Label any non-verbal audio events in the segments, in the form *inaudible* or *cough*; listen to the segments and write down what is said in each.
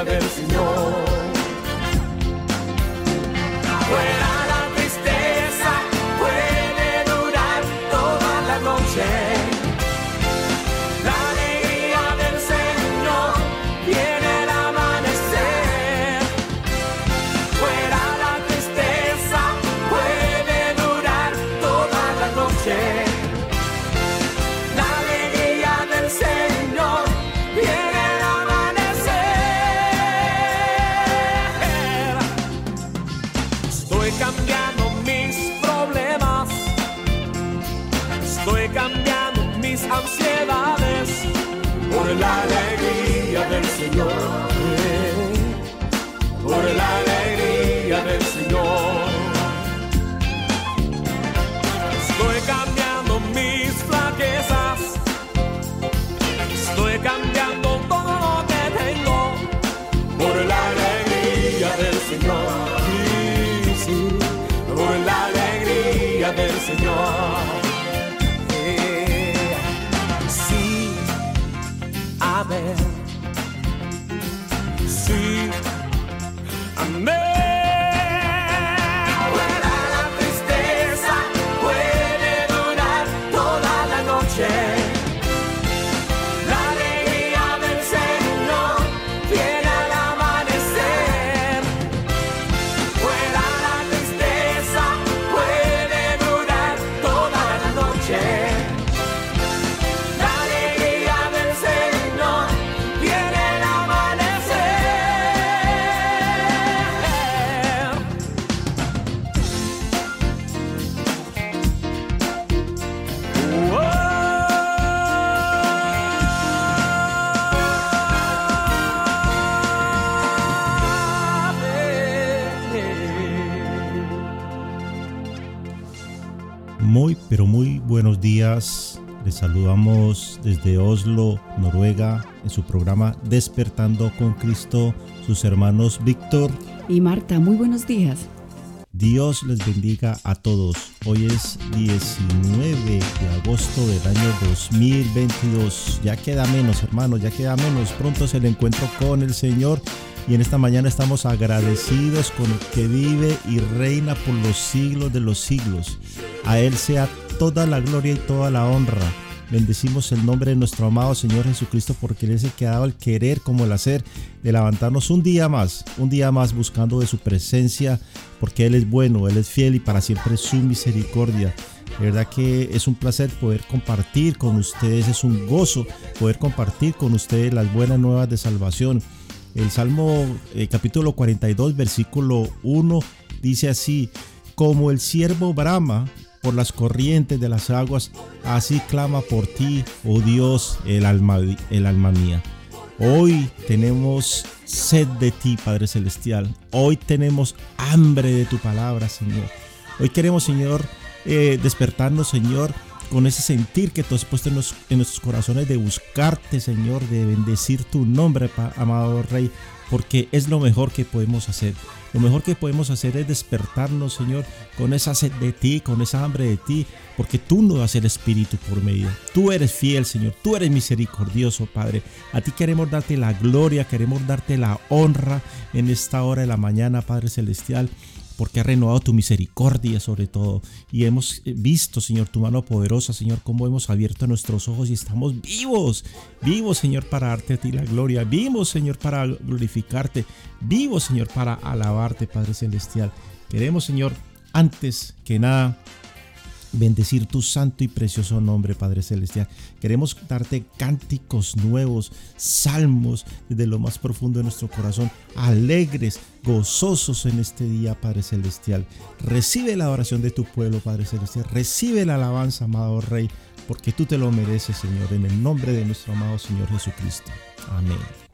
alegría del Señor. Días. Les saludamos desde Oslo, Noruega, en su programa Despertando con Cristo, sus hermanos Víctor. Y Marta, muy buenos días. Dios les bendiga a todos. Hoy es 19 de agosto del año 2022. Ya queda menos, hermanos, ya queda menos. Pronto es el encuentro con el Señor. Y en esta mañana estamos agradecidos con el que vive y reina por los siglos de los siglos. A Él sea toda la gloria y toda la honra. Bendecimos el nombre de nuestro amado Señor Jesucristo porque Él es el que ha dado el querer como el hacer de levantarnos un día más, un día más buscando de su presencia porque Él es bueno, Él es fiel y para siempre su misericordia. De verdad que es un placer poder compartir con ustedes, es un gozo poder compartir con ustedes las buenas nuevas de salvación. El Salmo eh, capítulo 42 versículo 1 dice así, como el siervo brama por las corrientes de las aguas, así clama por ti, oh Dios, el alma, el alma mía. Hoy tenemos sed de ti, Padre Celestial. Hoy tenemos hambre de tu palabra, Señor. Hoy queremos, Señor, eh, despertarnos, Señor, con ese sentir que tú has puesto en, nuestros corazones de buscarte, Señor, de bendecir tu nombre, amado Rey, porque es lo mejor que podemos hacer. Lo mejor que podemos hacer es despertarnos, Señor, con esa sed de ti, con esa hambre de ti, porque tú nos das el Espíritu por medio. Tú eres fiel, Señor, tú eres misericordioso, Padre. A ti queremos darte la gloria, queremos darte la honra en esta hora de la mañana, Padre Celestial porque ha renovado tu misericordia sobre todo. Y hemos visto, Señor, tu mano poderosa, Señor, cómo hemos abierto nuestros ojos y estamos vivos, vivos, Señor, para darte a ti la gloria, vivos, Señor, para glorificarte, vivos, Señor, para alabarte, Padre Celestial. Queremos, Señor, antes que nada, bendecir tu santo y precioso nombre, Padre Celestial. Queremos darte cánticos nuevos, salmos desde lo más profundo de nuestro corazón, alegres, gozosos en este día, Padre Celestial. Recibe la oración de tu pueblo, Padre Celestial. Recibe la alabanza, amado Rey, porque tú te lo mereces, Señor, en el nombre de nuestro amado Señor Jesucristo. Amén.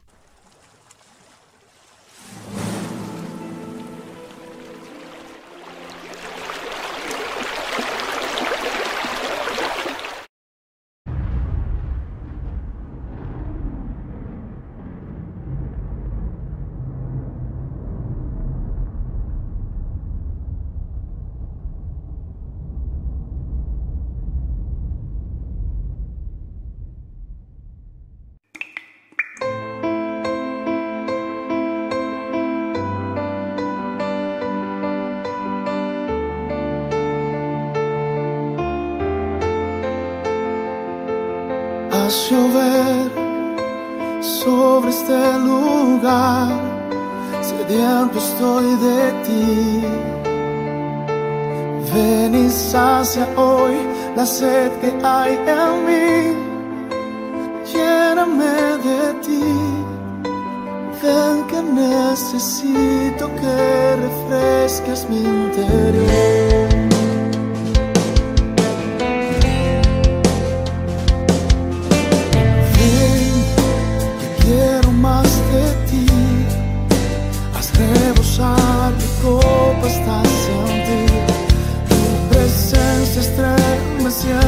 Estás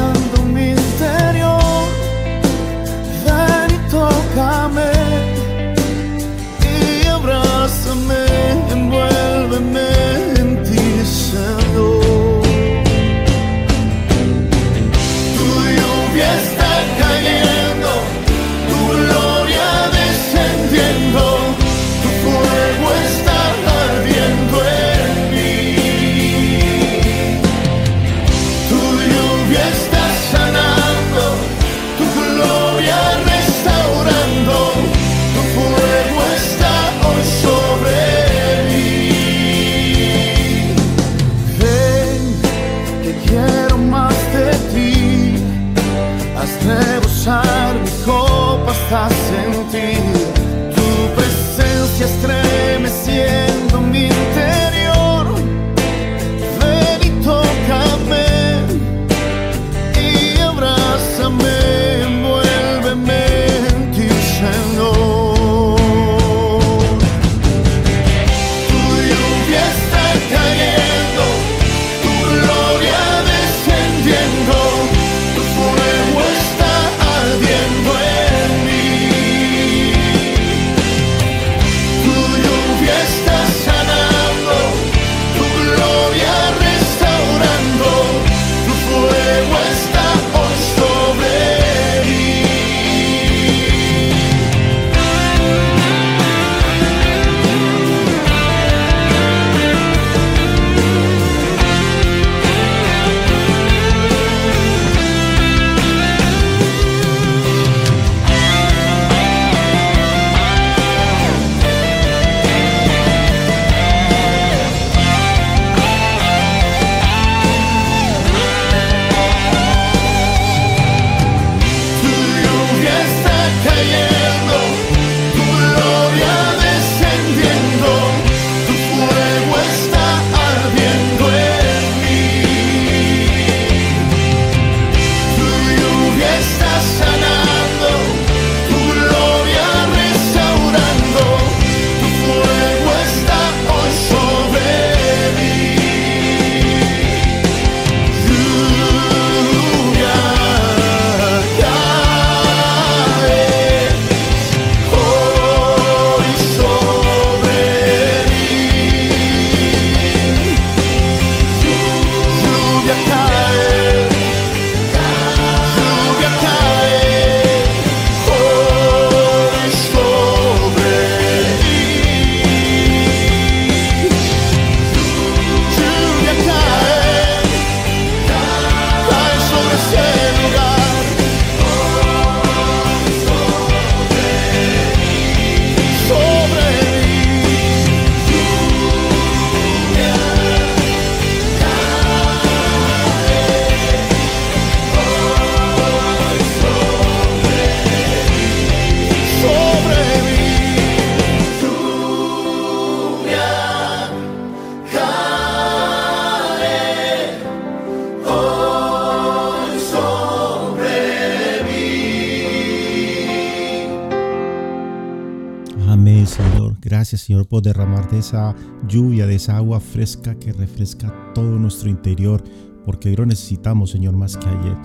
por derramar de esa lluvia, de esa agua fresca que refresca todo nuestro interior, porque hoy lo necesitamos, Señor, más que ayer.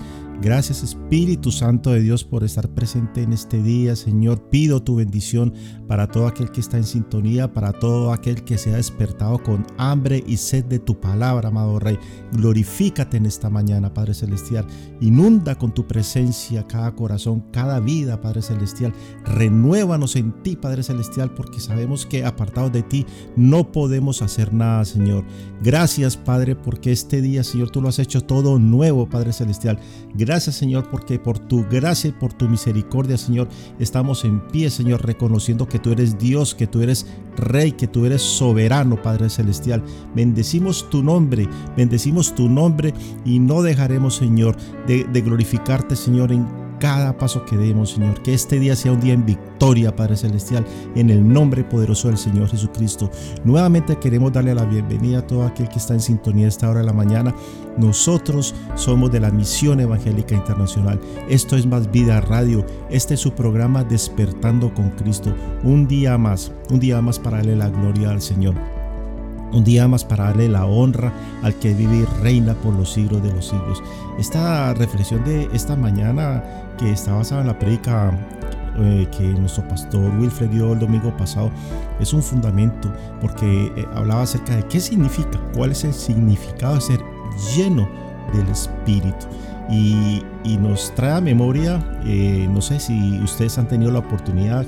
Gracias Espíritu Santo de Dios por estar presente en este día, Señor. Pido tu bendición para todo aquel que está en sintonía, para todo aquel que se ha despertado con hambre y sed de tu palabra, amado Rey. Glorifícate en esta mañana, Padre Celestial. Inunda con tu presencia cada corazón, cada vida, Padre Celestial. Renuévanos en ti, Padre Celestial, porque sabemos que apartados de ti no podemos hacer nada, Señor. Gracias, Padre, porque este día, Señor, tú lo has hecho todo nuevo, Padre Celestial. Señor porque por tu gracia y por tu misericordia Señor estamos en pie Señor reconociendo que tú eres Dios, que tú eres Rey, que tú eres soberano Padre Celestial. Bendecimos tu nombre, bendecimos tu nombre y no dejaremos Señor de, de glorificarte Señor en cada paso que demos, Señor. Que este día sea un día en victoria, Padre Celestial, en el nombre poderoso del Señor Jesucristo. Nuevamente queremos darle la bienvenida a todo aquel que está en sintonía a esta hora de la mañana. Nosotros somos de la Misión Evangélica Internacional. Esto es Más Vida Radio. Este es su programa Despertando con Cristo. Un día más, un día más para darle la gloria al Señor. Un día más para darle la honra al que vive y reina por los siglos de los siglos. Esta reflexión de esta mañana que está basada en la predica eh, que nuestro pastor Wilfred dio el domingo pasado es un fundamento porque eh, hablaba acerca de qué significa, cuál es el significado de ser lleno del Espíritu. Y, nos trae a memoria, eh, no sé si ustedes han tenido la oportunidad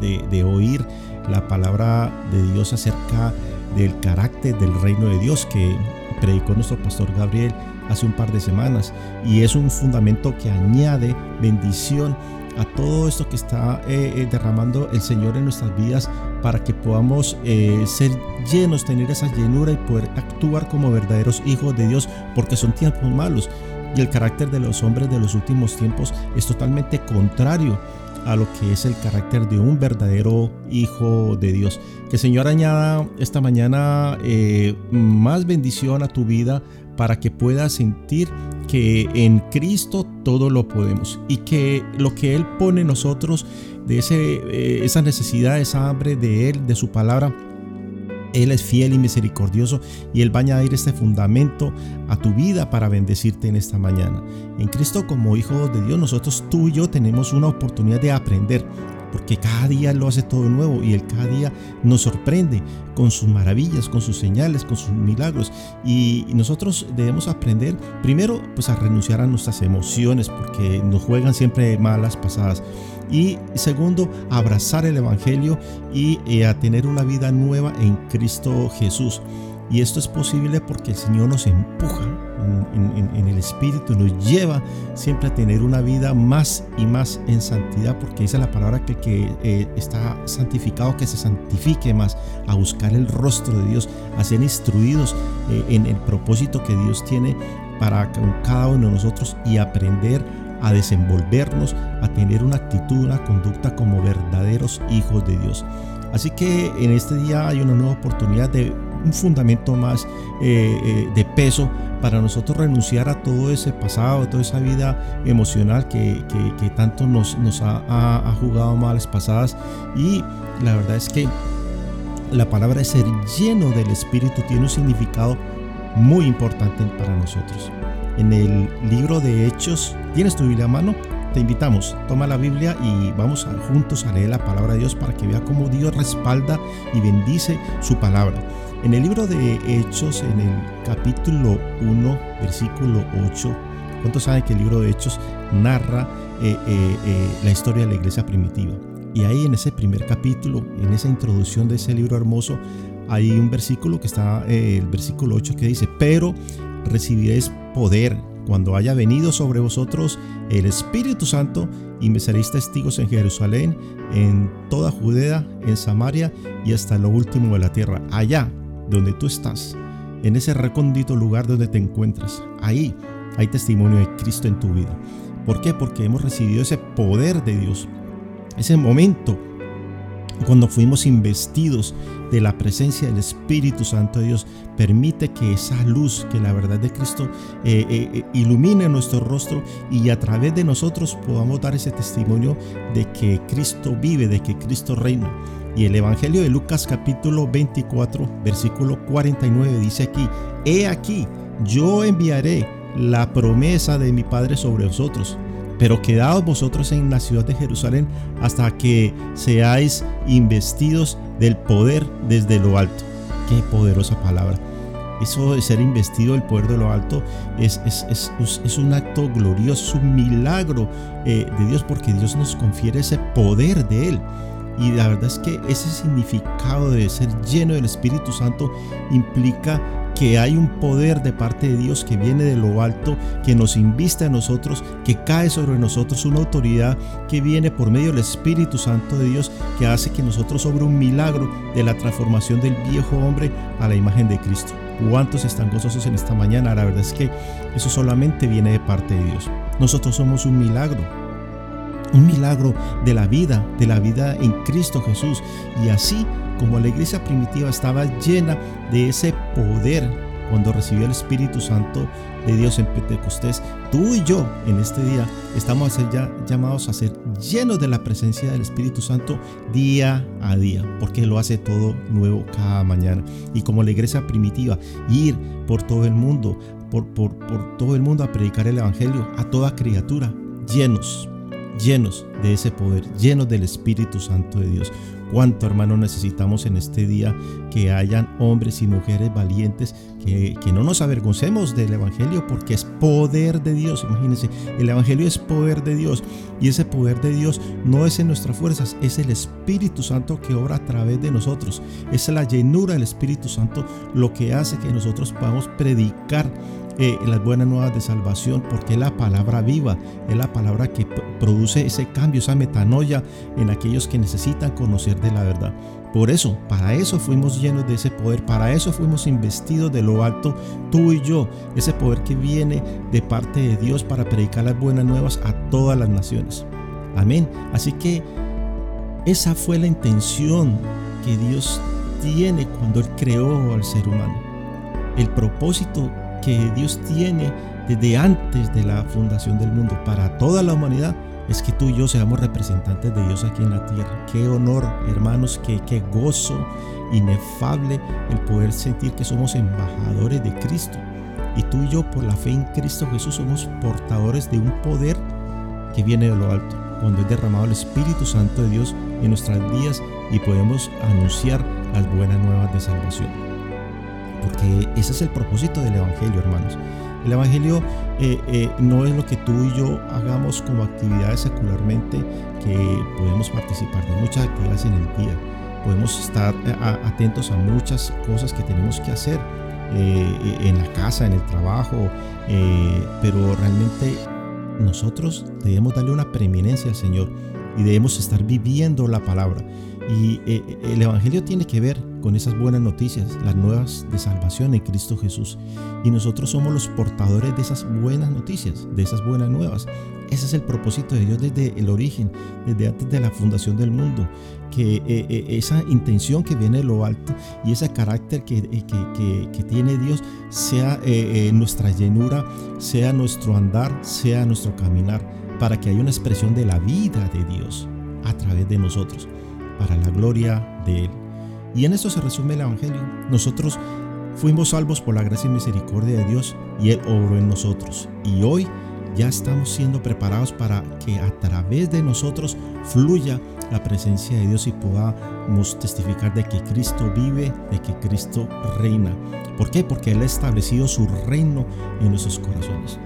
de, de oír la palabra de Dios acerca del carácter del reino de Dios que predicó nuestro pastor Gabriel hace un par de semanas. Y es un fundamento que añade bendición a todo esto que está eh, eh, derramando el Señor en nuestras vidas para que podamos eh, ser llenos, tener esa llenura y poder actuar como verdaderos hijos de Dios porque son tiempos malos. Y el carácter de los hombres de los últimos tiempos es totalmente contrario a lo que es el carácter de un verdadero hijo de Dios. Que el Señor añada esta mañana eh, más bendición a tu vida para que puedas sentir que en Cristo todo lo podemos y que lo que Él pone en nosotros, de ese, eh, esa necesidad, esa hambre de Él, de su palabra, él es fiel y misericordioso y Él va a añadir este fundamento a tu vida para bendecirte en esta mañana. En Cristo como hijo de Dios, nosotros tú y yo tenemos una oportunidad de aprender porque cada día lo hace todo nuevo y Él cada día nos sorprende con sus maravillas, con sus señales, con sus milagros. Y nosotros debemos aprender primero pues a renunciar a nuestras emociones porque nos juegan siempre malas pasadas. Y segundo, abrazar el Evangelio y eh, a tener una vida nueva en Cristo Jesús. Y esto es posible porque el Señor nos empuja en, el Espíritu, nos lleva siempre a tener una vida más y más en santidad, porque dice la palabra que eh, está santificado, que se santifique más, a buscar el rostro de Dios, a ser instruidos eh, en el propósito que Dios tiene para cada uno de nosotros y aprender a desenvolvernos, a tener una actitud, una conducta como verdaderos hijos de Dios. Así que en este día hay una nueva oportunidad de un fundamento más eh, eh, de peso para nosotros renunciar a todo ese pasado, a toda esa vida emocional que, tanto nos, nos ha, ha, jugado malas pasadas. Y la verdad es que la palabra ser lleno del Espíritu tiene un significado muy importante para nosotros. En el libro de Hechos, ¿tienes tu Biblia a mano? Te invitamos, toma la Biblia y vamos juntos a leer la palabra de Dios para que vea cómo Dios respalda y bendice su palabra. En el libro de Hechos, en el capítulo 1, versículo 8, ¿cuántos saben que el libro de Hechos narra eh, eh, eh, la historia de la iglesia primitiva? Y ahí en ese primer capítulo, en esa introducción de ese libro hermoso, hay un versículo que está, el versículo 8, que dice, pero recibiréis poder cuando haya venido sobre vosotros el Espíritu Santo y me seréis testigos en Jerusalén, en toda Judea, en Samaria y hasta lo último de la tierra. Allá donde tú estás, en ese recóndito lugar donde te encuentras, ahí hay testimonio de Cristo en tu vida. ¿Por qué? Porque hemos recibido ese poder de Dios, ese momento cuando fuimos investidos de la presencia del Espíritu Santo de Dios, permite que esa luz, que la verdad de Cristo eh, eh, eh, ilumine nuestro rostro y a través de nosotros podamos dar ese testimonio de que Cristo vive, de que Cristo reina. Y el Evangelio de Lucas capítulo 24, versículo 49 dice aquí, He aquí, yo enviaré la promesa de mi Padre sobre vosotros, pero quedaos vosotros en la ciudad de Jerusalén hasta que seáis investidos del poder desde lo alto. Qué poderosa palabra. Eso de ser investido del poder de lo alto es, es, un acto glorioso, un milagro eh, de Dios porque Dios nos confiere ese poder de Él. Y la verdad es que ese significado de ser lleno del Espíritu Santo implica que hay un poder de parte de Dios que viene de lo alto, que nos inviste a nosotros, que cae sobre nosotros, una autoridad que viene por medio del Espíritu Santo de Dios, que hace que nosotros sobre un milagro de la transformación del viejo hombre a la imagen de Cristo. ¿Cuántos están gozosos en esta mañana? La verdad es que eso solamente viene de parte de Dios. Nosotros somos un milagro un milagro de la vida, de la vida en Cristo Jesús. Y así como la iglesia primitiva estaba llena de ese poder cuando recibió el Espíritu Santo de Dios en Pentecostés, tú y yo en este día estamos ya llamados a ser llenos de la presencia del Espíritu Santo día a día, porque lo hace todo nuevo cada mañana. Y como la iglesia primitiva, ir por todo el mundo, por, por, por todo el mundo a predicar el Evangelio a toda criatura, llenos llenos de ese poder, llenos del Espíritu Santo de Dios. Cuánto, hermano, necesitamos en este día que hayan hombres y mujeres valientes, que, que, no nos avergoncemos del Evangelio porque es poder de Dios. Imagínense, el Evangelio es poder de Dios y ese poder de Dios no es en nuestras fuerzas, es el Espíritu Santo que obra a través de nosotros. Es la llenura del Espíritu Santo lo que hace que nosotros podamos predicar eh, las buenas nuevas de salvación, porque es la palabra viva, es la palabra que produce ese cambio, esa metanoia en aquellos que necesitan conocer de la verdad. Por eso, para eso fuimos llenos de ese poder, para eso fuimos investidos de lo alto, tú y yo, ese poder que viene de parte de Dios para predicar las buenas nuevas a todas las naciones. Amén. Así que esa fue la intención que Dios tiene cuando Él creó al ser humano. El propósito que Dios tiene desde antes de la fundación del mundo para toda la humanidad es que tú y yo seamos representantes de Dios aquí en la tierra. Qué honor, hermanos, qué, qué gozo inefable el poder sentir que somos embajadores de Cristo. Y tú y yo, por la fe en Cristo Jesús, somos portadores de un poder que viene de lo alto, cuando es derramado el Espíritu Santo de Dios en nuestras vidas y podemos anunciar las buenas nuevas de salvación porque ese es el propósito del Evangelio, hermanos. El Evangelio eh, eh, no es lo que tú y yo hagamos como actividades secularmente, que podemos participar de muchas actividades en el día, podemos estar eh, atentos a muchas cosas que tenemos que hacer en la casa, en el trabajo, pero realmente nosotros debemos darle una preeminencia al Señor y debemos estar viviendo la palabra. Y el Evangelio tiene que ver con esas buenas noticias, las nuevas de salvación en Cristo Jesús. Y nosotros somos los portadores de esas buenas noticias, de esas buenas nuevas. Ese es el propósito de Dios desde el origen, desde antes de la fundación del mundo. Que eh, eh, esa intención que viene de lo alto y ese carácter que, eh, que, que tiene Dios sea nuestra llenura, sea nuestro andar, sea nuestro caminar, para que haya una expresión de la vida de Dios a través de nosotros, para la gloria de Él. Y en esto se resume el Evangelio. Nosotros fuimos salvos por la gracia y misericordia de Dios y Él obró en nosotros. Y hoy ya estamos siendo preparados para que a través de nosotros fluya la presencia de Dios y podamos testificar de que Cristo vive, de que Cristo reina. ¿Por qué? Porque Él ha establecido su reino en nuestros corazones.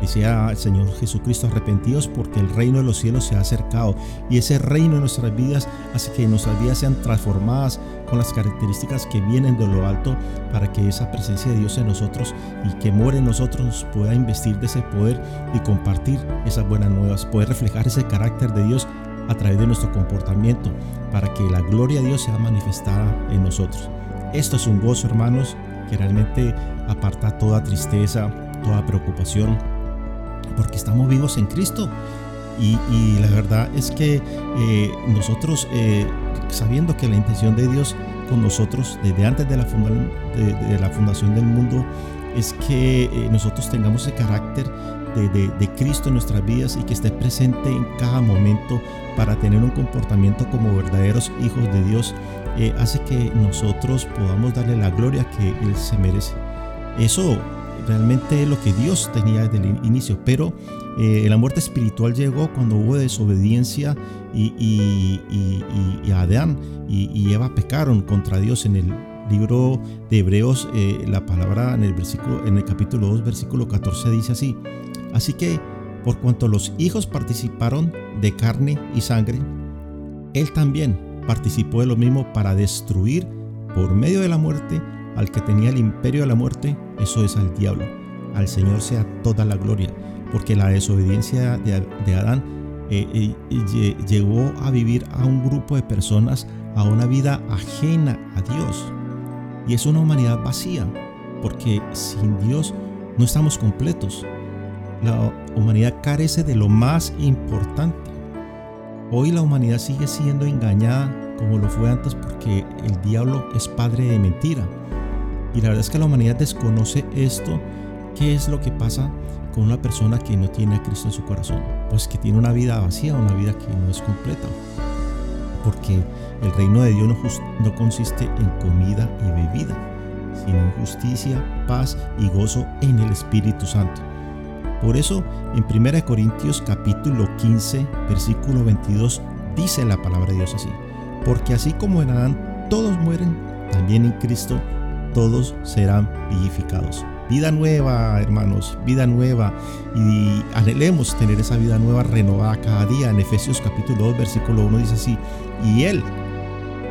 Decía el Señor Jesucristo, arrepentidos porque el reino de los cielos se ha acercado. Y ese reino en nuestras vidas hace que nuestras vidas sean transformadas con las características que vienen de lo alto para que esa presencia de Dios en nosotros y que muere en nosotros pueda investir de ese poder y compartir esas buenas nuevas, poder reflejar ese carácter de Dios a través de nuestro comportamiento para que la gloria de Dios sea manifestada en nosotros. Esto es un gozo, hermanos, que realmente aparta toda tristeza, toda preocupación, porque estamos vivos en Cristo. Y, la verdad es que eh, nosotros, eh, sabiendo que la intención de Dios con nosotros desde antes de la, fundación del mundo es que eh, nosotros tengamos ese carácter de, Cristo en nuestras vidas y que esté presente en cada momento para tener un comportamiento como verdaderos hijos de Dios, eh, hace que nosotros podamos darle la gloria que Él se merece. Eso realmente es lo que Dios tenía desde el inicio, pero eh, la muerte espiritual llegó cuando hubo desobediencia y, y, Adán y, Eva pecaron contra Dios. En el libro de Hebreos, eh, la palabra en el versículo, en el capítulo 2, versículo 14 dice así: Así que, por cuanto los hijos participaron de carne y sangre, él también participó de lo mismo para destruir por medio de la muerte al que tenía el imperio de la muerte, eso es al diablo. Al Señor sea toda la gloria, porque la desobediencia de, Adán eh, eh, llegó a vivir a un grupo de personas a una vida ajena a Dios. Y es una humanidad vacía, porque sin Dios no estamos completos. La humanidad carece de lo más importante. Hoy la humanidad sigue siendo engañada como lo fue antes porque el diablo es padre de mentira. Y la verdad es que la humanidad desconoce esto. ¿Qué es lo que pasa con una persona que no tiene a Cristo en su corazón? Pues que tiene una vida vacía, una vida que no es completa. Porque el reino de Dios no, no consiste en comida y bebida, sino en justicia, paz y gozo en el Espíritu Santo. Por eso en 1 Corintios capítulo 15, versículo 22 dice la palabra de Dios así, porque así como en Adán todos mueren, también en Cristo todos serán vivificados. Vida nueva, hermanos, vida nueva. Y anhelemos tener esa vida nueva renovada cada día. En Efesios capítulo 2, versículo 1 dice así, y Él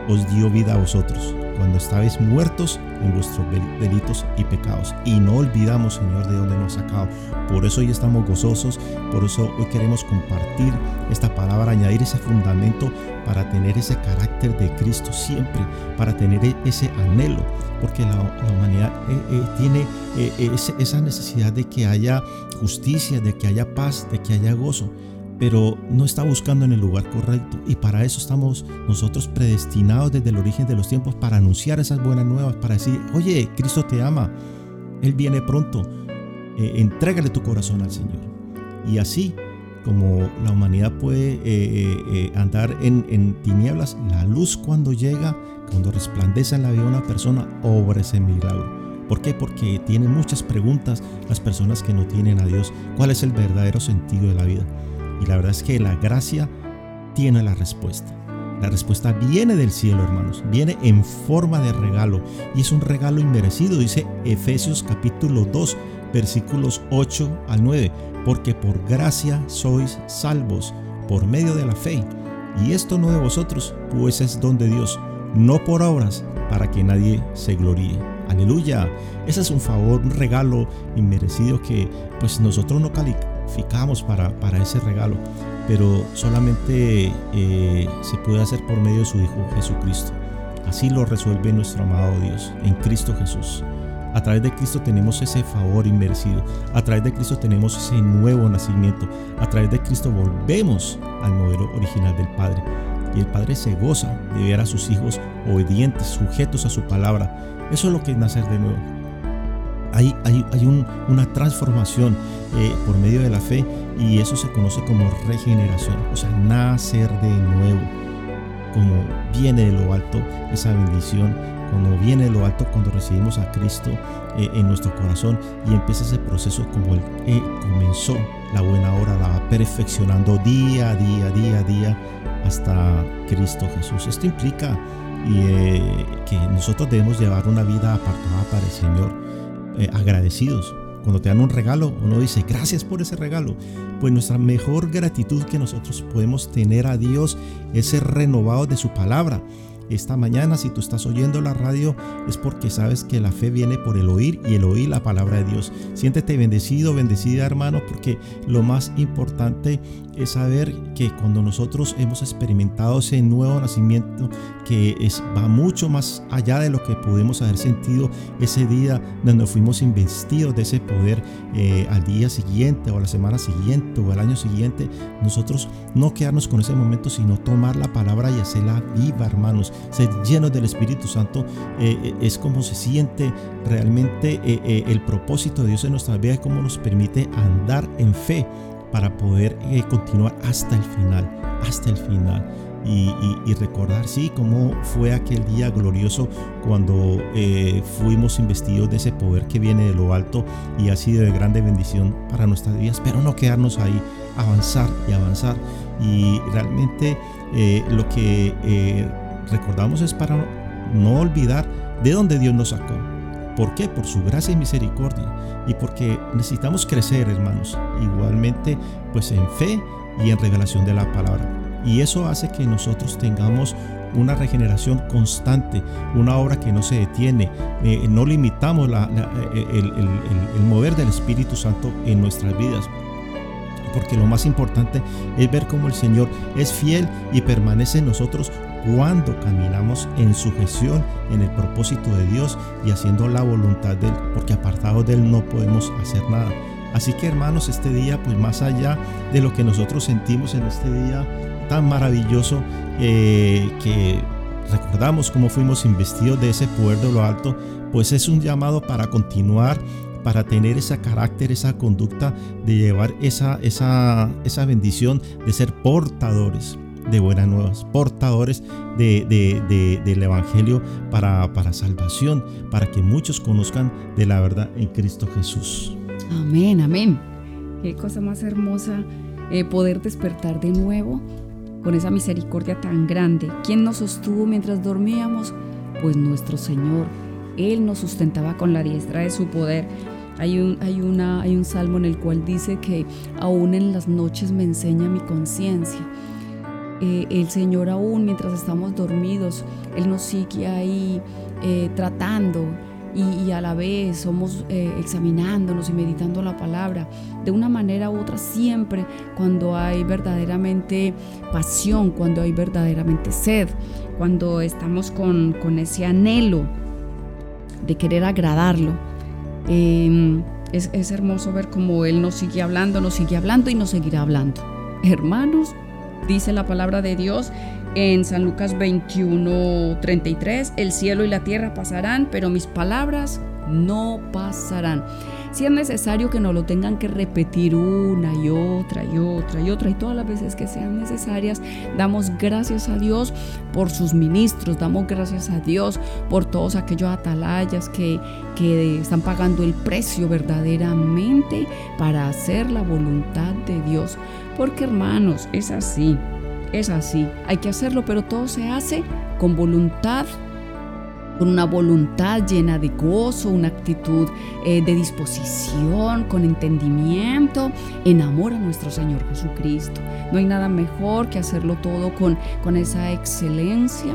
os dio vida a vosotros cuando estabais muertos en vuestros delitos y pecados. Y no olvidamos, Señor, de dónde nos ha sacado. Por eso hoy estamos gozosos, por eso hoy queremos compartir esta palabra, añadir ese fundamento para tener ese carácter de Cristo siempre, para tener e-, ese anhelo, porque la, humanidad eh, eh, tiene eh, esa necesidad de que haya justicia, de que haya paz, de que haya gozo pero no está buscando en el lugar correcto. Y para eso estamos nosotros predestinados desde el origen de los tiempos para anunciar esas buenas nuevas, para decir, oye, Cristo te ama, Él viene pronto, eh, entrégale tu corazón al Señor. Y así como la humanidad puede eh, eh, andar en, en, tinieblas, la luz cuando llega, cuando resplandece en la vida de una persona, obra ese milagro. ¿Por qué? Porque tienen muchas preguntas las personas que no tienen a Dios. ¿Cuál es el verdadero sentido de la vida? Y la verdad es que la gracia tiene la respuesta. La respuesta viene del cielo, hermanos. Viene en forma de regalo. Y es un regalo inmerecido, dice Efesios capítulo 2, versículos 8 al 9. Porque por gracia sois salvos por medio de la fe. Y esto no de vosotros, pues es don de Dios, no por obras, para que nadie se gloríe. Aleluya. Ese es un favor, un regalo inmerecido que pues nosotros no calificamos para, ese regalo, pero solamente eh, se puede hacer por medio de su Hijo Jesucristo. Así lo resuelve nuestro amado Dios en Cristo Jesús. A través de Cristo tenemos ese favor inmerecido. A través de Cristo tenemos ese nuevo nacimiento. A través de Cristo volvemos al modelo original del Padre. Y el Padre se goza de ver a sus hijos obedientes, sujetos a su palabra. Eso es lo que es nacer de nuevo. Hay, hay, hay una transformación eh, por medio de la fe y eso se conoce como regeneración, o sea, nacer de nuevo. Como viene de lo alto esa bendición, como viene de lo alto cuando recibimos a Cristo eh, en nuestro corazón y empieza ese proceso como el que comenzó la buena hora, la va perfeccionando día a día, día a día hasta Cristo Jesús. Esto implica eh, que nosotros debemos llevar una vida apartada para el Señor, eh, agradecidos. Cuando te dan un regalo, uno dice, gracias por ese regalo. Pues nuestra mejor gratitud que nosotros podemos tener a Dios es ser renovados de su palabra esta mañana, si tú estás oyendo la radio, es porque sabes que la fe viene por el oír y el oír la palabra de Dios. Siéntete bendecido, bendecida hermano, porque lo más importante es saber que cuando nosotros hemos experimentado ese nuevo nacimiento que es, va mucho más allá de lo que pudimos haber sentido ese día donde fuimos investidos de ese poder eh, al día siguiente o a la semana siguiente o al año siguiente, nosotros no quedarnos con ese momento, sino tomar la palabra y hacerla viva, hermanos ser llenos del Espíritu Santo. Eh, es como se siente realmente el propósito de Dios en nuestra vida y cómo nos permite andar en fe para poder continuar hasta el final, hasta el final y, recordar, sí, cómo fue aquel día glorioso cuando eh, fuimos investidos de ese poder que viene de lo alto y ha sido de grande bendición para nuestras vidas, pero no quedarnos ahí, avanzar y avanzar. Y realmente eh, lo que eh, recordamos es para no olvidar de dónde Dios nos sacó. ¿Por qué? Por su gracia y misericordia. Y porque necesitamos crecer, hermanos. Igualmente, pues en fe y en revelación de la palabra. Y eso hace que nosotros tengamos una regeneración constante, una obra que no se detiene. Eh, no limitamos eh, el, mover del Espíritu Santo en nuestras vidas. Porque lo más importante es ver cómo el Señor es fiel y permanece en nosotros cuando caminamos en sujeción en el propósito de Dios y haciendo la voluntad de Él, porque apartados de Él no podemos hacer nada. Así que hermanos, este día, pues más allá de lo que nosotros sentimos en este día, tan maravilloso eh, que recordamos cómo fuimos investidos de ese poder de lo alto, pues es un llamado para continuar, para tener ese carácter, esa conducta de llevar esa, esa, esa bendición de ser portadores de buenas nuevas, portadores de, del Evangelio para, para salvación, para que muchos conozcan de la verdad en Cristo Jesús. Amén, amén. Qué cosa más hermosa eh, poder despertar de nuevo con esa misericordia tan grande. ¿Quién nos sostuvo mientras dormíamos? Pues nuestro Señor. Él nos sustentaba con la diestra de su poder. Hay un, hay, una, hay un salmo en el cual dice que aún en las noches me enseña mi conciencia. Eh, el Señor aún mientras estamos dormidos, Él nos sigue ahí eh, tratando y, a la vez somos eh, examinándonos y meditando la palabra. De una manera u otra, siempre cuando hay verdaderamente pasión, cuando hay verdaderamente sed, cuando estamos con, ese anhelo de querer agradarlo. Em, es, es hermoso ver cómo Él nos sigue hablando, nos sigue hablando y nos seguirá hablando. Hermanos, dice la palabra de Dios en San Lucas 21, 33, el cielo y la tierra pasarán, pero mis palabras no pasarán. Si es necesario que nos lo tengan que repetir una y otra y otra y otra y todas las veces que sean necesarias, damos gracias a Dios por sus ministros, damos gracias a Dios por todos aquellos atalayas que, que están pagando el precio verdaderamente para hacer la voluntad de Dios. Porque hermanos, es así es así. Hay que hacerlo, pero todo se hace con voluntad, con una voluntad llena de gozo, una actitud eh, de disposición, con entendimiento, en amor a nuestro Señor Jesucristo. No hay nada mejor que hacerlo todo con, con esa excelencia,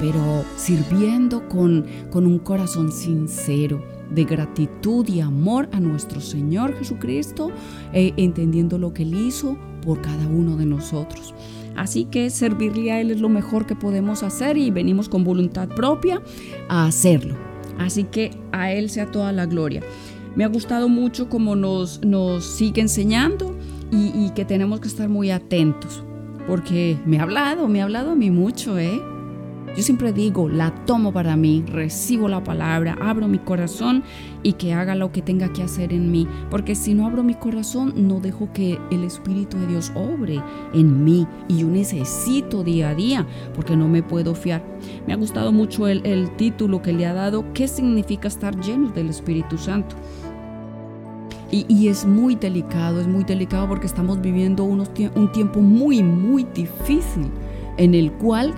pero sirviendo con, con un corazón sincero de gratitud y amor a nuestro Señor Jesucristo, eh, entendiendo lo que Él hizo por cada uno de nosotros. Así que servirle a Él es lo mejor que podemos hacer y venimos con voluntad propia a hacerlo. Así que a Él sea toda la gloria. Me ha gustado mucho cómo nos, nos sigue enseñando y, y que tenemos que estar muy atentos. Porque me ha hablado, me ha hablado a mí mucho, ¿eh? Yo siempre digo, la tomo para mí, recibo la palabra, abro mi corazón y que haga lo que tenga que hacer en mí. Porque si no abro mi corazón, no dejo que el Espíritu de Dios obre en mí. Y yo necesito día a día, porque no me puedo fiar. Me ha gustado mucho el, título que le ha dado, ¿qué significa estar llenos del Espíritu Santo? Y, y, es muy delicado, es muy delicado porque estamos viviendo unos, un tiempo muy, muy difícil en el cual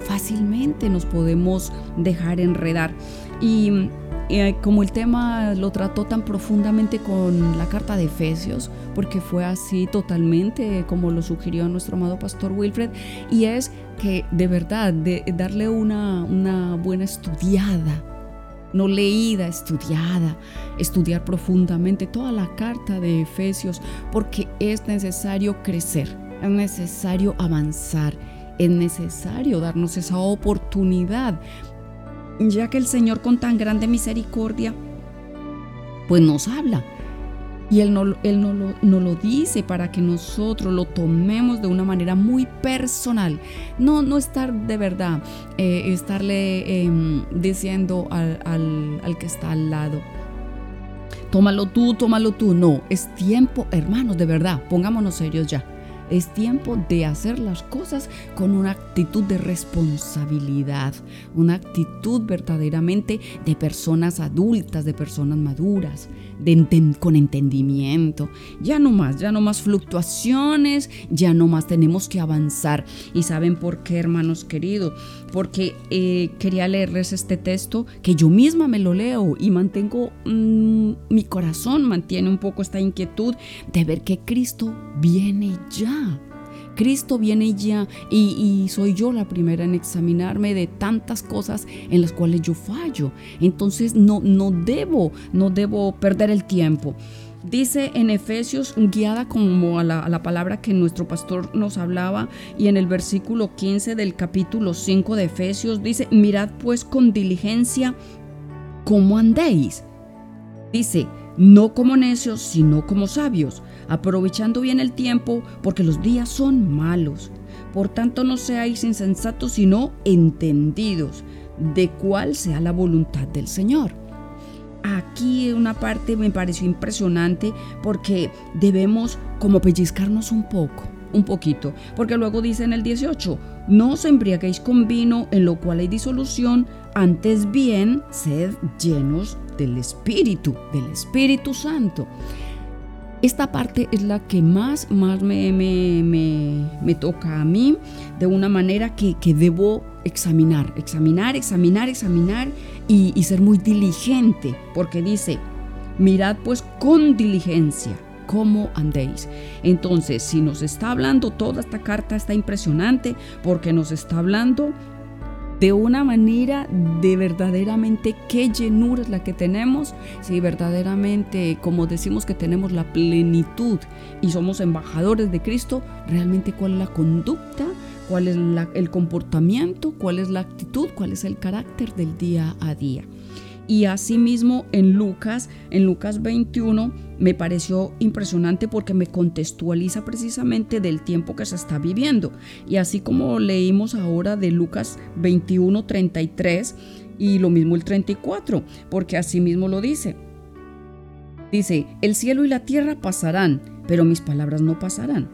fácilmente nos podemos dejar enredar. Y eh, como el tema lo trató tan profundamente con la carta de Efesios, porque fue así totalmente como lo sugirió nuestro amado pastor Wilfred, y es que de verdad, darle una, una buena estudiada, no leída, estudiada, estudiar profundamente toda la carta de Efesios, porque es necesario crecer, es necesario avanzar es necesario darnos esa oportunidad, ya que el Señor con tan grande misericordia, pues nos habla. Y Él no, él no, lo, no lo dice para que nosotros lo tomemos de una manera muy personal. No, no estar de verdad, eh, estarle em, diciendo al, al, al que está al lado. Tómalo tú, tómalo tú. No, es tiempo, hermanos, de verdad, pongámonos serios ya. Es tiempo de hacer las cosas con una actitud de responsabilidad, una actitud verdaderamente de personas adultas, de personas maduras, con entendimiento. Ya no más, ya no más fluctuaciones, ya no más tenemos que avanzar. ¿Y saben por qué, hermanos queridos? Porque eh, quería leerles este texto que yo misma me lo leo y mantengo, mm, mi corazón mantiene un poco esta inquietud de ver que Cristo viene ya. Cristo viene ya y, soy yo la primera en examinarme de tantas cosas en las cuales yo fallo. Entonces no, no debo, no debo perder el tiempo. Dice en Efesios, guiada como a la, a la, palabra que nuestro pastor nos hablaba, y en el versículo 15 del capítulo 5 de Efesios, dice, mirad pues con diligencia cómo andéis. Dice, no como necios, sino como sabios, aprovechando bien el tiempo, porque los días son malos. Por tanto, no seáis insensatos, sino entendidos de cuál sea la voluntad del Señor. Aquí una parte me pareció impresionante porque debemos como pellizcarnos un poco, un poquito, porque luego dice en el 18, no os embriaguéis con vino en lo cual hay disolución, antes bien sed llenos del Espíritu, del Espíritu Santo. Esta parte es la que más, más me, me, toca a mí de una manera que, debo examinar, examinar, examinar, examinar y, y ser muy diligente, porque dice, mirad pues con diligencia cómo andéis. Entonces, si nos está hablando toda esta carta está impresionante porque nos está hablando de una manera de verdaderamente qué llenura es la que tenemos, si verdaderamente, como decimos que tenemos la plenitud y somos embajadores de Cristo, realmente cuál es la conducta, cuál es el comportamiento, cuál es la actitud, cuál es el carácter del día a día. Y asimismo en Lucas, en Lucas 21, me pareció impresionante porque me contextualiza precisamente del tiempo que se está viviendo. Y así como leímos ahora de Lucas 21, 33 y lo mismo el 34, porque asimismo lo dice. Dice, el cielo y la tierra pasarán, pero mis palabras no pasarán.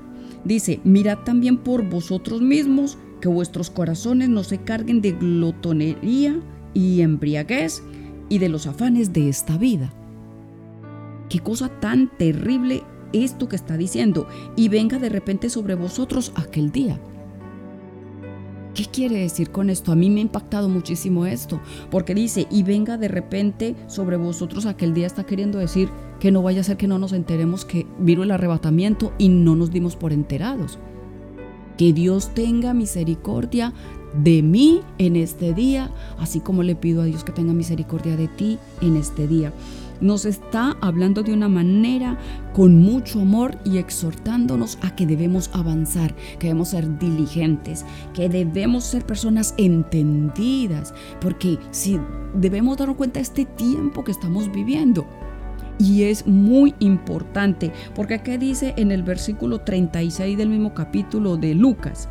Dice, mirad también por vosotros mismos que vuestros corazones no se carguen de glotonería y embriaguez y de los afanes de esta vida. Qué cosa tan terrible esto que está diciendo y venga de repente sobre vosotros aquel día. ¿Qué quiere decir con esto? A mí me ha impactado muchísimo esto, porque dice, y venga de repente sobre vosotros aquel día, está queriendo decir que no vaya a ser que no nos enteremos que vino el arrebatamiento y no nos dimos por enterados. Que Dios tenga misericordia de mí en este día, así como le pido a Dios que tenga misericordia de ti en este día. Nos está hablando de una manera con mucho amor y exhortándonos a que debemos avanzar, que debemos ser diligentes, que debemos ser personas entendidas, porque si debemos darnos cuenta de este tiempo que estamos viviendo. Y es muy importante, porque aquí dice en el versículo 36 del mismo capítulo de Lucas,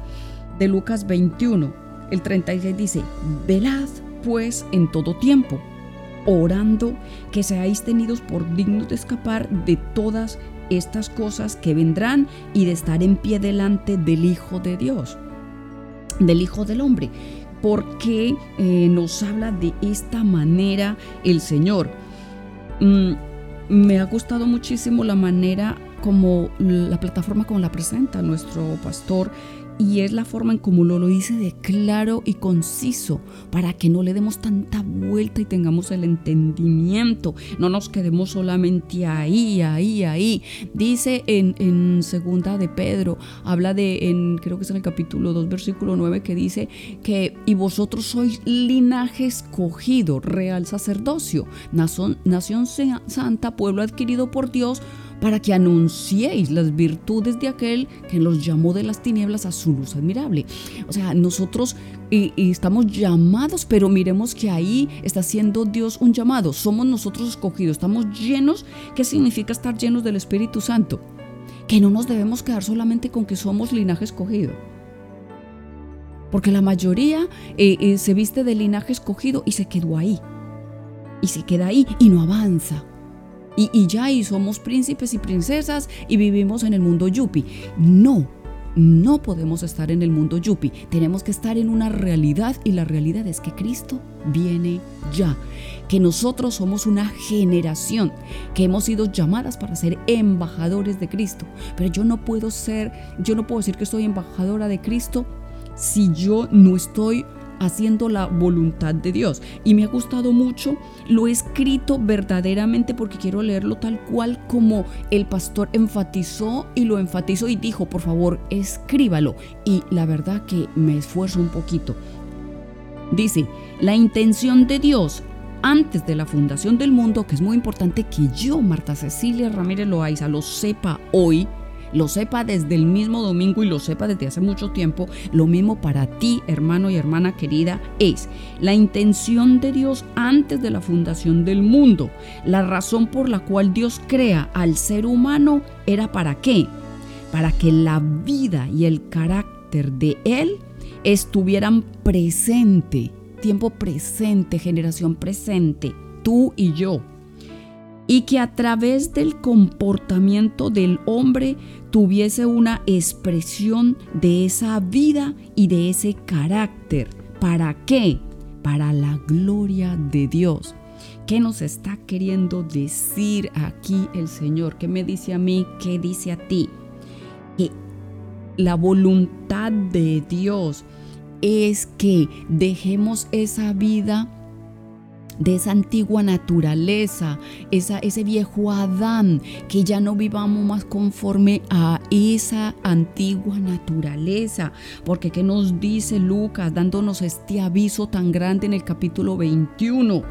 de Lucas 21, el 36 dice, velad pues en todo tiempo, orando que seáis tenidos por dignos de escapar de todas estas cosas que vendrán y de estar en pie delante del Hijo de Dios, del Hijo del Hombre. Porque eh, nos habla de esta manera el Señor. Mm, me ha gustado muchísimo la manera como la plataforma como la presenta nuestro pastor y es la forma en como lo, lo dice de claro y conciso para que no le demos tanta vuelta y tengamos el entendimiento, no nos quedemos solamente ahí, ahí, ahí. Dice en, en segunda de Pedro, habla de, en, creo que es en el capítulo 2, versículo 9, que dice que y vosotros sois linaje escogido, real sacerdocio, nación, nación santa, pueblo adquirido por Dios para que anunciéis las virtudes de aquel que los llamó de las tinieblas a su luz admirable. O sea, nosotros eh, estamos llamados, pero miremos que ahí está haciendo Dios un llamado. Somos nosotros escogidos, estamos llenos. ¿Qué significa estar llenos del Espíritu Santo? Que no nos debemos quedar solamente con que somos linaje escogido. Porque la mayoría eh, eh, se viste de linaje escogido y se quedó ahí. Y se queda ahí y no avanza y, ya, y somos príncipes y princesas y vivimos en el mundo yupi. No, no podemos estar en el mundo yupi. Tenemos que estar en una realidad y la realidad es que Cristo viene ya. Que nosotros somos una generación que hemos sido llamadas para ser embajadores de Cristo. Pero yo no puedo ser, yo no puedo decir que soy embajadora de Cristo si yo no estoy haciendo la voluntad de Dios. Y me ha gustado mucho, lo he escrito verdaderamente porque quiero leerlo tal cual como el pastor enfatizó y lo enfatizó y dijo, por favor, escríbalo. Y la verdad que me esfuerzo un poquito. Dice, la intención de Dios antes de la fundación del mundo, que es muy importante que yo, Marta Cecilia Ramírez Loaiza, lo sepa hoy, lo sepa desde el mismo domingo y lo sepa desde hace mucho tiempo, lo mismo para ti, hermano y hermana querida, es la intención de Dios antes de la fundación del mundo. La razón por la cual Dios crea al ser humano era para qué? Para que la vida y el carácter de Él estuvieran presente, tiempo presente, generación presente, tú y yo y que a través del comportamiento del hombre tuviese una expresión de esa vida y de ese carácter. ¿Para qué? Para la gloria de Dios. ¿Qué nos está queriendo decir aquí el Señor? ¿Qué me dice a mí? ¿Qué dice a ti? Que la voluntad de Dios es que dejemos esa vida de esa antigua naturaleza, esa, ese viejo Adán, que ya no vivamos más conforme a esa antigua naturaleza. Porque ¿qué nos dice Lucas dándonos este aviso tan grande en el capítulo 21?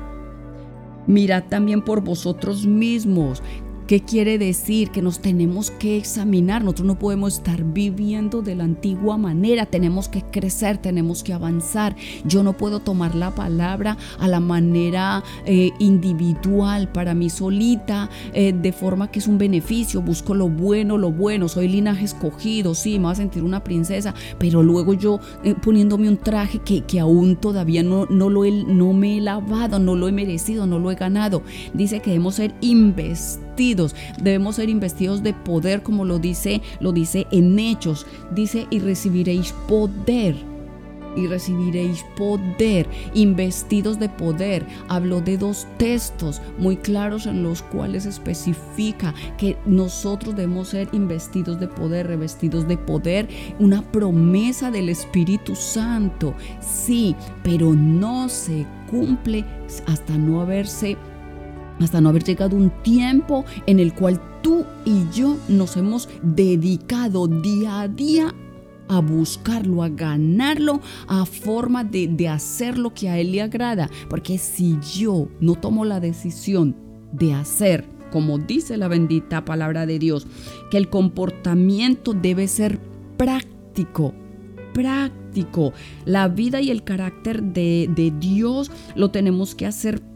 Mirad también por vosotros mismos ¿Qué quiere decir? Que nos tenemos que examinar. Nosotros no podemos estar viviendo de la antigua manera. Tenemos que crecer, tenemos que avanzar. Yo no puedo tomar la palabra a la manera eh, individual, para mí solita, eh, de forma que es un beneficio. Busco lo bueno, lo bueno. Soy linaje escogido, sí, me voy a sentir una princesa, pero luego yo eh, poniéndome un traje que, que aún todavía no, no, lo he, no me he lavado, no lo he merecido, no lo he ganado. Dice que debemos ser debemos ser investidos de poder, como lo dice, lo dice en Hechos. Dice, y recibiréis poder y recibiréis poder, investidos de poder. Habló de dos textos muy claros en los cuales especifica que nosotros debemos ser investidos de poder, revestidos de poder, una promesa del Espíritu Santo. Sí, pero no se cumple hasta no haberse hasta no haber llegado un tiempo en el cual tú y yo nos hemos dedicado día a día a buscarlo, a ganarlo, a forma de, de, hacer lo que a Él le agrada. Porque si yo no tomo la decisión de hacer, como dice la bendita palabra de Dios, que el comportamiento debe ser práctico, práctico. La vida y el carácter de, de Dios lo tenemos que hacer práctico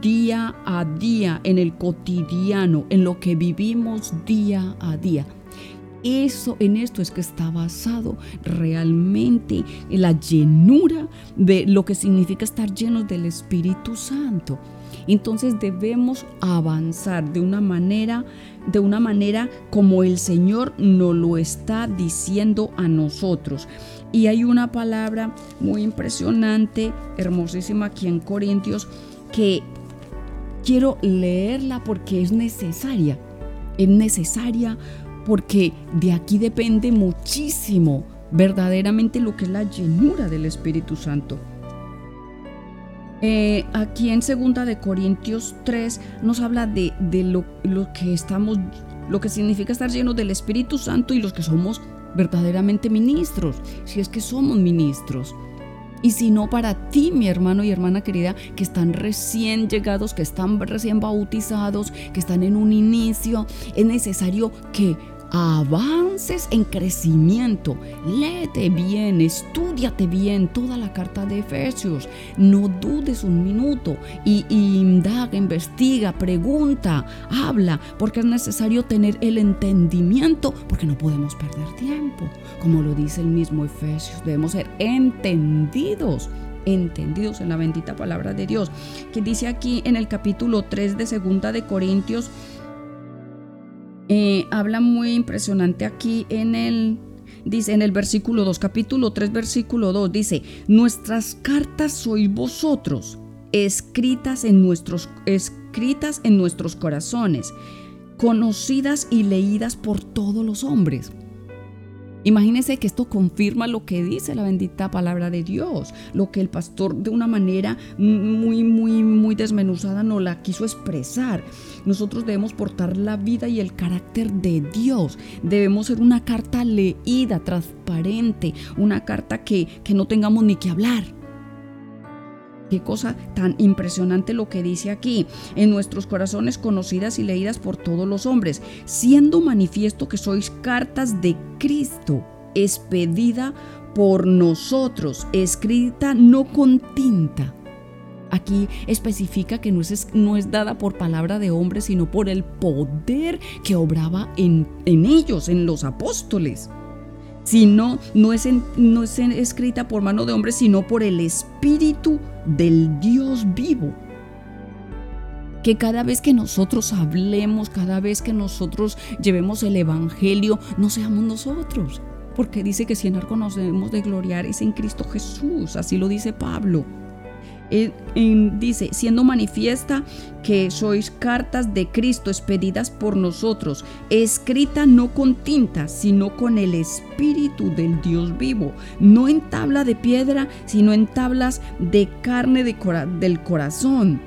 día a día, en el cotidiano, en lo que vivimos día a día. Eso en esto es que está basado realmente en la llenura de lo que significa estar llenos del Espíritu Santo. Entonces debemos avanzar de una manera de una manera como el Señor nos lo está diciendo a nosotros. Y hay una palabra muy impresionante, hermosísima aquí en Corintios, que quiero leerla porque es necesaria. Es necesaria porque de aquí depende muchísimo verdaderamente lo que es la llenura del Espíritu Santo. Eh, aquí en segunda de Corintios 3 nos habla de, lo, lo, que estamos, lo que significa estar llenos del Espíritu Santo y los que somos verdaderamente ministros, si es que somos ministros. y sino para ti, mi hermano y hermana querida, que están recién llegados, que están recién bautizados, que están en un inicio. Es necesario que avances en crecimiento. Léete bien, estudiate bien toda la carta de Efesios. No dudes un minuto y, indaga, investiga, pregunta, habla, porque es necesario tener el entendimiento, porque no podemos perder tiempo. Como lo dice el mismo Efesios, debemos ser entendidos entendidos en la bendita palabra de Dios, que dice aquí en el capítulo 3 de Segunda de Corintios eh, habla muy impresionante aquí en el, dice en el versículo 2, capítulo 3, versículo 2, dice, nuestras cartas sois vosotros, escritas en nuestros, escritas en nuestros corazones, conocidas y leídas por todos los hombres. Imagínense que esto confirma lo que dice la bendita palabra de Dios, lo que el pastor de una manera muy, muy, muy desmenuzada no la quiso expresar. Nosotros debemos portar la vida y el carácter de Dios. Debemos ser una carta leída, transparente, una carta que, que no tengamos ni que hablar. Qué cosa tan impresionante lo que dice aquí. En nuestros corazones conocidas y leídas por todos los hombres, siendo manifiesto que sois cartas de Cristo, expedida por nosotros, escrita no con tinta. Aquí especifica que no es, no es dada por palabra de hombre, sino por el poder que obraba en, en ellos, en los apóstoles sino no es, no es escrita por mano de hombre, sino por el Espíritu del Dios vivo. Que cada vez que nosotros hablemos, cada vez que nosotros llevemos el Evangelio, no seamos nosotros. Porque dice que si en algo nos debemos de gloriar es en Cristo Jesús, así lo dice Pablo dice, siendo manifiesta que sois cartas de Cristo expedidas por nosotros, escrita no con tinta, sino con el Espíritu del Dios vivo, no en tabla de piedra, sino en tablas de carne del corazón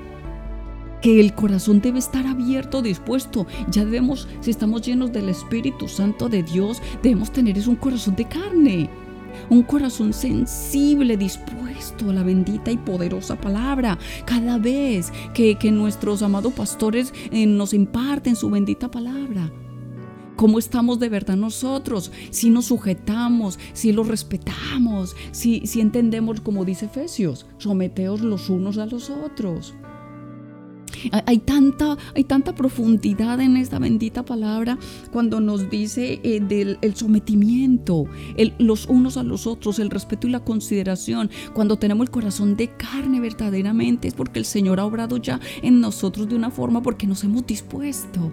que el corazón debe estar abierto, dispuesto. Ya debemos, si estamos llenos del Espíritu Santo de Dios, debemos tener es un corazón de carne un corazón sensible, dispuesto a la bendita y poderosa palabra. Cada vez que, nuestros amados pastores eh, nos imparten su bendita palabra. ¿Cómo estamos de verdad nosotros? Si nos sujetamos, si los respetamos, si, si entendemos, como dice Efesios, someteos los unos a los otros. Hay tanta, hay tanta profundidad en esta bendita palabra cuando nos dice eh, del el sometimiento, los unos a los otros, el respeto y la consideración. Cuando tenemos el corazón de carne verdaderamente es porque el Señor ha obrado ya en nosotros de una forma porque nos hemos dispuesto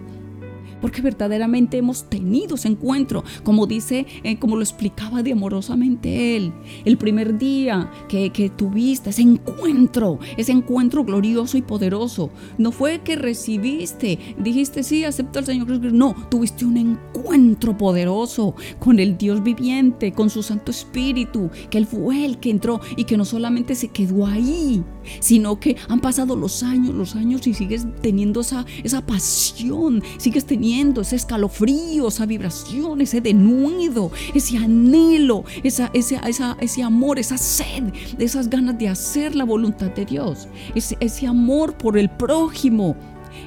porque verdaderamente hemos tenido ese encuentro, como dice, eh, como lo explicaba de amorosamente él, el primer día que, que tuviste ese encuentro, ese encuentro glorioso y poderoso. No fue que recibiste, dijiste sí, acepto al Señor Jesús, no, tuviste un encuentro poderoso con el Dios viviente, con su Santo Espíritu, que Él fue el que entró y que no solamente se quedó ahí, sino que han pasado los años, los años y sigues teniendo esa, esa pasión, sigues teniendo ese escalofrío, esa vibración, ese denuido, ese anhelo, esa, ese, ese amor, esa sed, esas ganas de hacer la voluntad de Dios, ese, ese amor por el prójimo,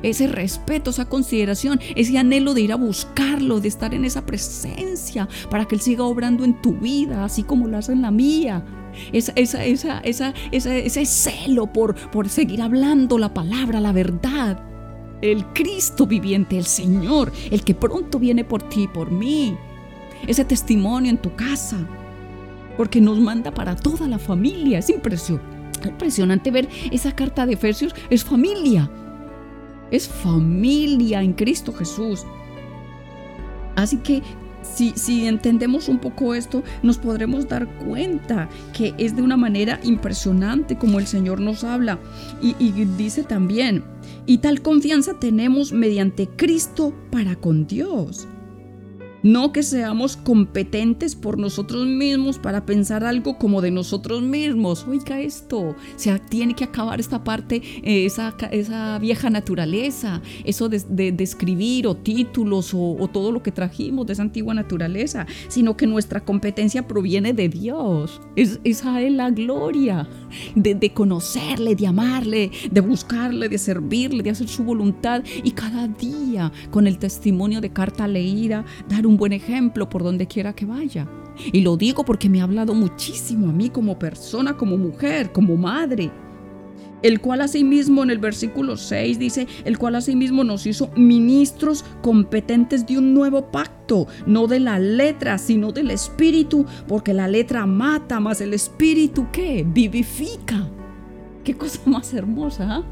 ese respeto, esa consideración, ese anhelo de ir a buscarlo, de estar en esa presencia para que Él siga obrando en tu vida, así como lo hace en la mía. Esa, esa, esa, esa, ese celo por, por seguir hablando la palabra, la verdad el Cristo viviente, el Señor, el que pronto viene por ti y por mí. Ese testimonio en tu casa, porque nos manda para toda la familia. Es impresionante ver esa carta de Efesios. Es familia. Es familia en Cristo Jesús. Así que si, entendemos un poco esto, nos podremos dar cuenta que es de una manera impresionante como el Señor nos habla. Y dice también, y tal confianza tenemos mediante Cristo para con Dios. No que seamos competentes por nosotros mismos para pensar algo como de nosotros mismos. Oiga esto, se tiene que acabar esta parte, eh, esa, esa, vieja naturaleza, eso de, escribir o títulos o, todo lo que trajimos de esa antigua naturaleza, sino que nuestra competencia proviene de Dios. Es, es a Él la gloria de, de conocerle, de amarle, de buscarle, de servirle, de hacer su voluntad y cada día con el testimonio de carta leída, dar un buen ejemplo por donde quiera que vaya. Y lo digo porque me ha hablado muchísimo a mí como persona, como mujer, como madre. El cual asimismo en el versículo 6 dice, el cual asimismo nos hizo ministros competentes de un nuevo pacto, no de la letra, sino del espíritu, porque la letra mata, más el espíritu que vivifica. Qué cosa más hermosa,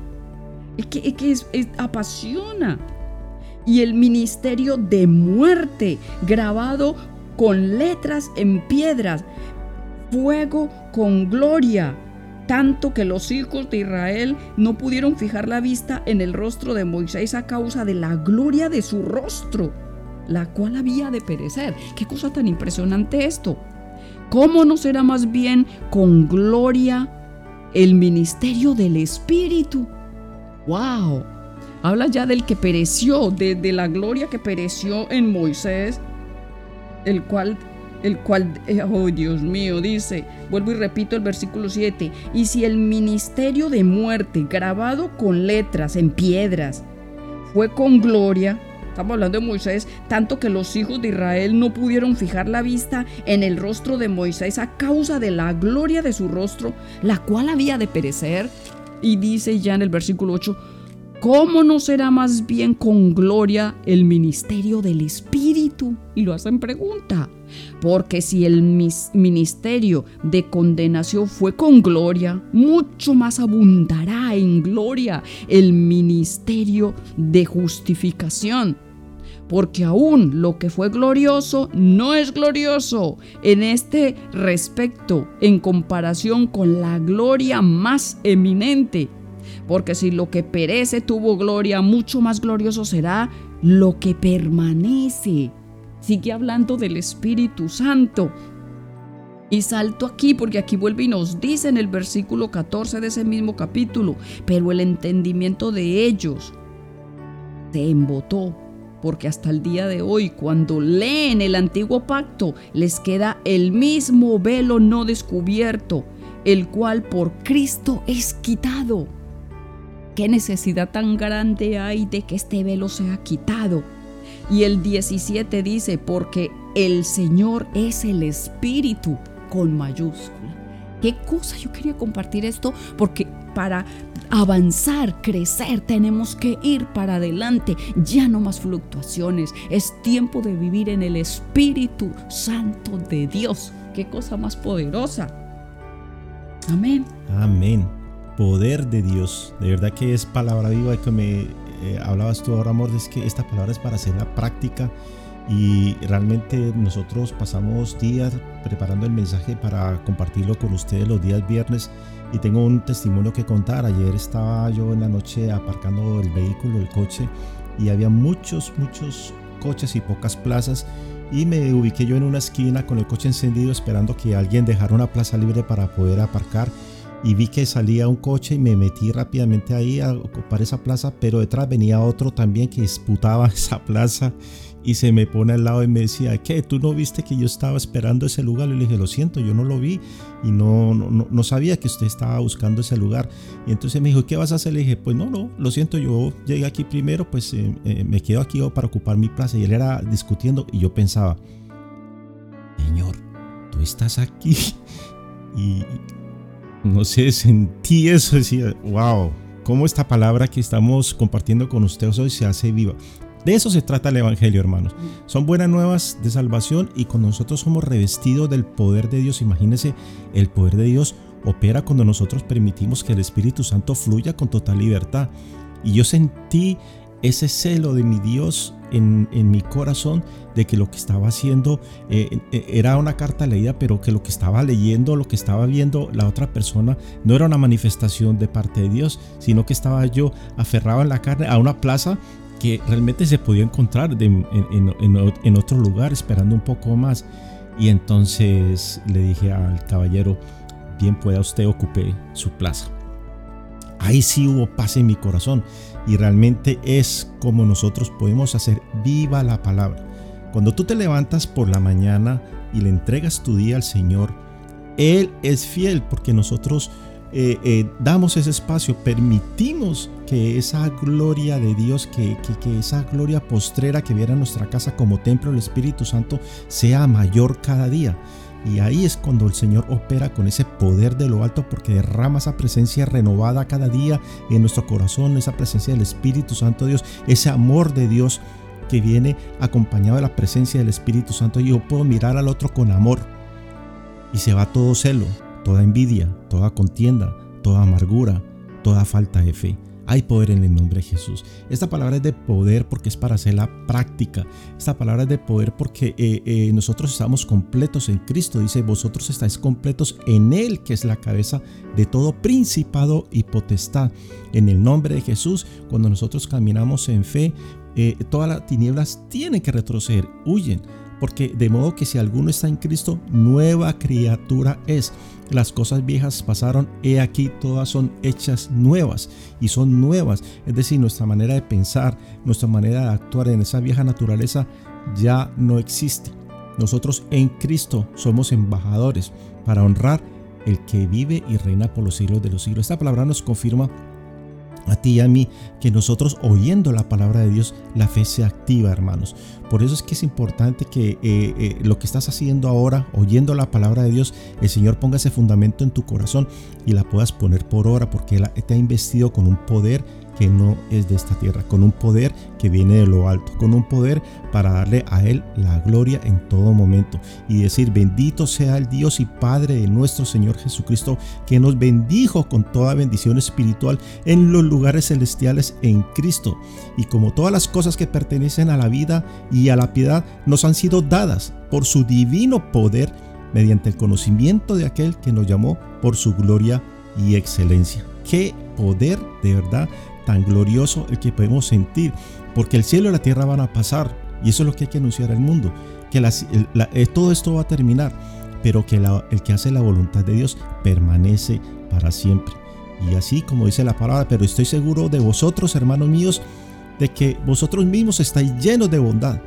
¿eh? que, que apasiona y el ministerio de muerte, grabado con letras en piedras, fuego con gloria, tanto que los hijos de Israel no pudieron fijar la vista en el rostro de Moisés a causa de la gloria de su rostro, la cual había de perecer. Qué cosa tan impresionante esto. ¿Cómo no será más bien con gloria el ministerio del Espíritu? ¡Wow! Habla ya del que pereció, de, la gloria que pereció en Moisés, el cual el cual, eh, oh Dios mío, dice, vuelvo y repito el versículo 7, y si el ministerio de muerte grabado con letras en piedras fue con gloria, estamos hablando de Moisés, tanto que los hijos de Israel no pudieron fijar la vista en el rostro de Moisés a causa de la gloria de su rostro, la cual había de perecer, y dice ya en el versículo 8, ¿Cómo no será más bien con gloria el ministerio del Espíritu? Y lo hacen pregunta. Porque si el ministerio de condenación fue con gloria, mucho más abundará en gloria el ministerio de justificación. Porque aún lo que fue glorioso no es glorioso en este respecto en comparación con la gloria más eminente porque si lo que perece tuvo gloria, mucho más glorioso será lo que permanece. Sigue hablando del Espíritu Santo. Y salto aquí porque aquí vuelve y nos dice en el versículo 14 de ese mismo capítulo, pero el entendimiento de ellos se embotó, porque hasta el día de hoy cuando leen el antiguo pacto les queda el mismo velo no descubierto, el cual por Cristo es quitado. ¿Qué necesidad tan grande hay de que este velo sea quitado? Y el 17 dice, porque el Señor es el Espíritu con mayúscula. ¿Qué cosa yo quería compartir esto? Porque para avanzar, crecer, tenemos que ir para adelante. Ya no más fluctuaciones. Es tiempo de vivir en el Espíritu Santo de Dios. Qué cosa más poderosa. Amén. Amén poder de Dios. De verdad que es palabra viva que me eh, hablabas tú ahora, amor, es que esta palabra es para hacer la práctica y realmente nosotros pasamos días preparando el mensaje para compartirlo con ustedes los días viernes y tengo un testimonio que contar. Ayer estaba yo en la noche aparcando el vehículo, el coche y había muchos, muchos coches y pocas plazas y me ubiqué yo en una esquina con el coche encendido esperando que alguien dejara una plaza libre para poder aparcar y vi que salía un coche y me metí rápidamente ahí a ocupar esa plaza, pero detrás venía otro también que disputaba *laughs* esa plaza y se me pone al lado y me decía, ¿qué? ¿Tú no viste que yo estaba esperando ese lugar? Le dije, lo siento, yo no lo vi y no, no, no sabía que usted estaba buscando ese lugar. Y entonces me dijo, ¿qué vas a hacer? Le dije, pues no, no, lo siento, yo llegué aquí primero, pues eh, eh, me quedo aquí para ocupar mi plaza. Y él era discutiendo y yo pensaba, Señor, tú estás aquí. *laughs* Y, no sé, sentí eso, decía, wow, cómo esta palabra que estamos compartiendo con ustedes hoy se hace viva. De eso se trata el Evangelio, hermanos. Son buenas nuevas de salvación y cuando nosotros somos revestidos del poder de Dios, imagínense, el poder de Dios opera cuando nosotros permitimos que el Espíritu Santo fluya con total libertad. Y yo sentí ese celo de mi Dios en, mi corazón de que lo que estaba haciendo eh, eh, era una carta leída, pero que lo que estaba leyendo, lo que estaba viendo la otra persona, no era una manifestación de parte de Dios, sino que estaba yo aferrado en la carne a una plaza que realmente se podía encontrar en, en otro lugar esperando un poco más. Y entonces le dije al caballero, bien pueda usted ocupe su plaza. Ahí sí hubo paz en mi corazón y realmente es como nosotros podemos hacer viva la palabra. Cuando tú te levantas por la mañana y le entregas tu día al Señor, Él es fiel porque nosotros eh, eh, damos ese espacio, permitimos que esa gloria de Dios, que, que, esa gloria postrera que viera nuestra casa como templo del Espíritu Santo sea mayor cada día. Y ahí es cuando el Señor opera con ese poder de lo alto porque derrama esa presencia renovada cada día en nuestro corazón, esa presencia del Espíritu Santo Dios, ese amor de Dios que viene acompañado de la presencia del Espíritu Santo. Yo puedo mirar al otro con amor y se va todo celo, toda envidia, toda contienda, toda amargura, toda falta de fe. Hay poder en el nombre de Jesús. Esta palabra es de poder porque es para hacer la práctica. Esta palabra es de poder porque eh, eh, nosotros estamos completos en Cristo. Dice, vosotros estáis completos en Él, que es la cabeza de todo principado y potestad. En el nombre de Jesús, cuando nosotros caminamos en fe, eh, todas las tinieblas tienen que retroceder, huyen. Porque de modo que si alguno está en Cristo, nueva criatura es. Las cosas viejas pasaron, he aquí todas son hechas nuevas y son nuevas. Es decir, nuestra manera de pensar, nuestra manera de actuar en esa vieja naturaleza ya no existe. Nosotros en Cristo somos embajadores para honrar el que vive y reina por los siglos de los siglos. Esta palabra nos confirma a ti y a mí, que nosotros oyendo la palabra de Dios, la fe se activa, hermanos. Por eso es que es importante que eh, eh, lo que estás haciendo ahora, oyendo la palabra de Dios, el Señor ponga ese fundamento en tu corazón y la puedas poner por hora, porque Él te ha investido con un poder que no es de esta tierra, con un poder que viene de lo alto, con un poder para darle a Él la gloria en todo momento y decir, bendito sea el Dios y Padre de nuestro Señor Jesucristo, que nos bendijo con toda bendición espiritual en los lugares celestiales en Cristo. Y como todas las cosas que pertenecen a la vida y a la piedad nos han sido dadas por su divino poder mediante el conocimiento de aquel que nos llamó por su gloria y excelencia. Qué poder de verdad tan glorioso el que podemos sentir, porque el cielo y la tierra van a pasar, y eso es lo que hay que anunciar al mundo, que eh, todo esto va a terminar, pero que el que hace la voluntad de Dios permanece para siempre. Y así como dice la palabra, pero estoy seguro de vosotros, hermanos míos, de que vosotros mismos estáis llenos de bondad,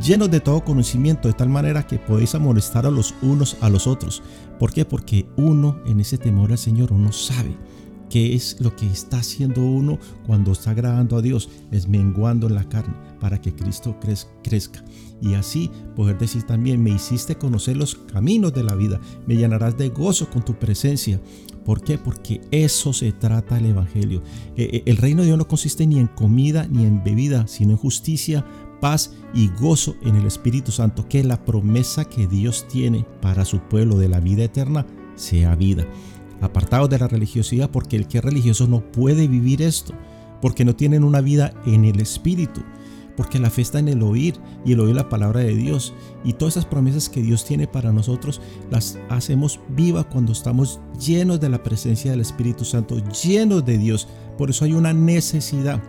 llenos de todo conocimiento, de tal manera que podéis amonestar a los unos a los otros. ¿Por qué? Porque uno en ese temor al Señor, uno sabe qué es lo que está haciendo uno cuando está agradando a Dios, es menguando en la carne para que Cristo crezca. Y así poder decir también, me hiciste conocer los caminos de la vida, me llenarás de gozo con tu presencia. ¿Por qué? Porque eso se trata el Evangelio. Eh, eh, el reino de Dios no consiste ni en comida ni en bebida, sino en justicia, paz y gozo en el Espíritu Santo, que la promesa que Dios tiene para su pueblo de la vida eterna sea vida apartados de la religiosidad, porque el que es religioso no puede vivir esto, porque no tienen una vida en el Espíritu, porque la fe está en el oír y el oír la palabra de Dios. Y todas esas promesas que Dios tiene para nosotros las hacemos viva cuando estamos llenos de la presencia del Espíritu Santo, llenos de Dios. Por eso hay una necesidad,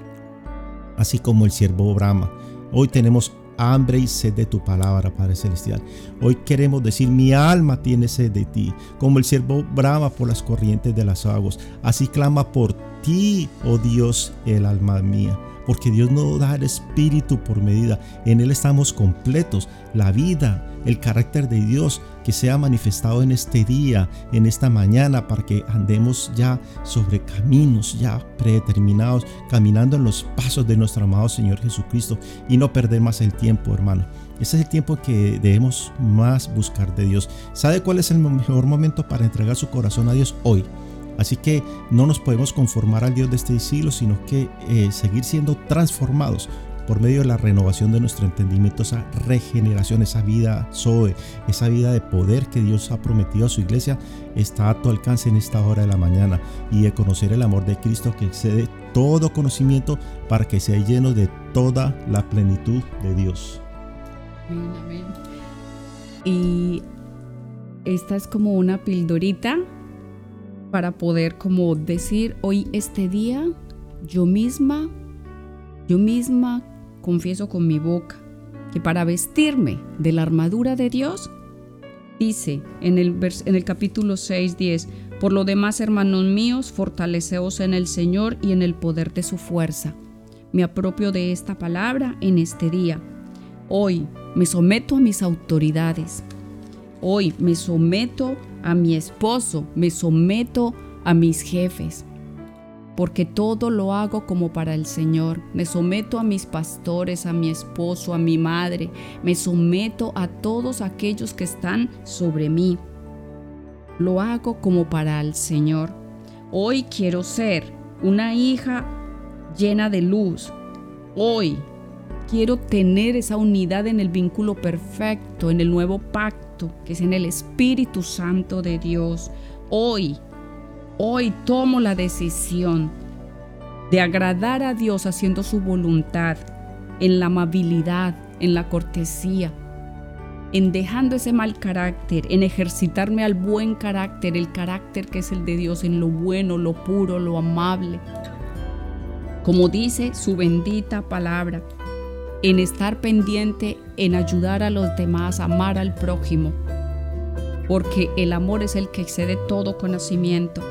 así como el siervo Brahma. Hoy tenemos hambre y sed de tu palabra, Padre Celestial. Hoy queremos decir, mi alma tiene sed de ti, como el siervo brama por las corrientes de las aguas. Así clama por ti, oh Dios, el alma mía porque Dios no da el espíritu por medida. En Él estamos completos. La vida, el carácter de Dios que sea manifestado en este día, en esta mañana, para que andemos ya sobre caminos ya predeterminados, caminando en los pasos de nuestro amado Señor Jesucristo y no perder más el tiempo, hermano. Ese es el tiempo que debemos más buscar de Dios. ¿Sabe cuál es el mejor momento para entregar su corazón a Dios hoy? Así que no nos podemos conformar al Dios de este siglo, sino que eh, seguir siendo transformados por medio de la renovación de nuestro entendimiento, esa regeneración, esa vida Zoe, esa vida de poder que Dios ha prometido a su iglesia, está a tu alcance en esta hora de la mañana y de conocer el amor de Cristo que excede todo conocimiento para que sea lleno de toda la plenitud de Dios. Amén. Y esta es como una pildorita para poder como decir hoy este día yo misma Yo misma confieso con mi boca que para vestirme de la armadura de Dios, dice en el, en el capítulo 6, 10, por lo demás, hermanos míos, fortaleceos en el Señor y en el poder de su fuerza. Me apropio de esta palabra en este día. Hoy me someto a mis autoridades. Hoy me someto a mi esposo, me someto a mis jefes porque todo lo hago como para el Señor. Me someto a mis pastores, a mi esposo, a mi madre, me someto a todos aquellos que están sobre mí. Lo hago como para el Señor. Hoy quiero ser una hija llena de luz. Hoy quiero tener esa unidad en el vínculo perfecto, en el nuevo pacto, que es en el Espíritu Santo de Dios. Hoy Hoy tomo la decisión de agradar a Dios haciendo su voluntad, en la amabilidad, en la cortesía, en dejando ese mal carácter, en ejercitarme al buen carácter, el carácter que es el de Dios, en lo bueno, lo puro, lo amable. Como dice su bendita palabra, en estar pendiente, en ayudar a los demás, amar al prójimo, porque el amor es el que excede todo conocimiento.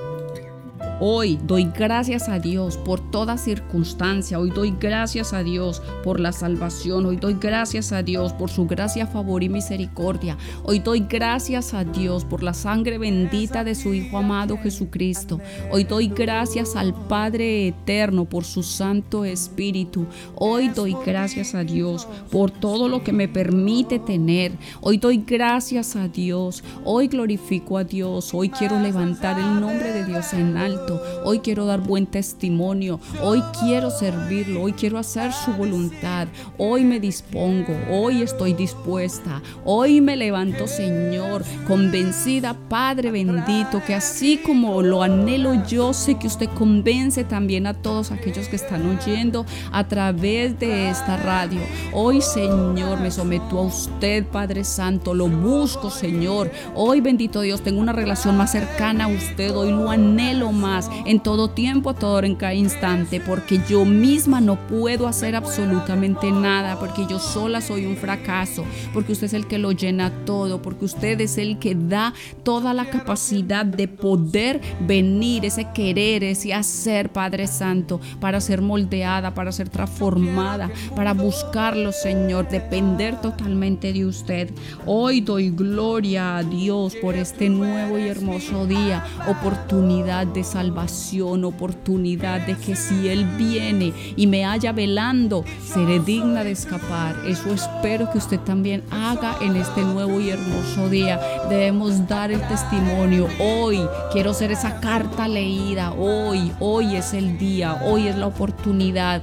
Hoy doy gracias a Dios por toda circunstancia. Hoy doy gracias a Dios por la salvación. Hoy doy gracias a Dios por su gracia, favor y misericordia. Hoy doy gracias a Dios por la sangre bendita de su Hijo amado Jesucristo. Hoy doy gracias al Padre eterno por su Santo Espíritu. Hoy doy gracias a Dios por todo lo que me permite tener. Hoy doy gracias a Dios. Hoy glorifico a Dios. Hoy quiero levantar el nombre de Dios en alto. Hoy quiero dar buen testimonio. Hoy quiero servirlo. Hoy quiero hacer su voluntad. Hoy me dispongo. Hoy estoy dispuesta. Hoy me levanto, Señor, convencida, Padre bendito, que así como lo anhelo yo, sé que usted convence también a todos aquellos que están oyendo a través de esta radio. Hoy, Señor, me someto a usted, Padre Santo. Lo busco, Señor. Hoy, bendito Dios, tengo una relación más cercana a usted. Hoy lo anhelo más en todo tiempo, a todo en cada instante, porque yo misma no puedo hacer absolutamente nada, porque yo sola soy un fracaso, porque usted es el que lo llena todo, porque usted es el que da toda la capacidad de poder venir, ese querer, ese hacer, Padre Santo, para ser moldeada, para ser transformada, para buscarlo, Señor, depender totalmente de usted. Hoy doy gloria a Dios por este nuevo y hermoso día, oportunidad de salud salvación, oportunidad de que si Él viene y me haya velando, seré digna de escapar. Eso espero que usted también haga en este nuevo y hermoso día. Debemos dar el testimonio. Hoy quiero ser esa carta leída. Hoy, hoy es el día, hoy es la oportunidad.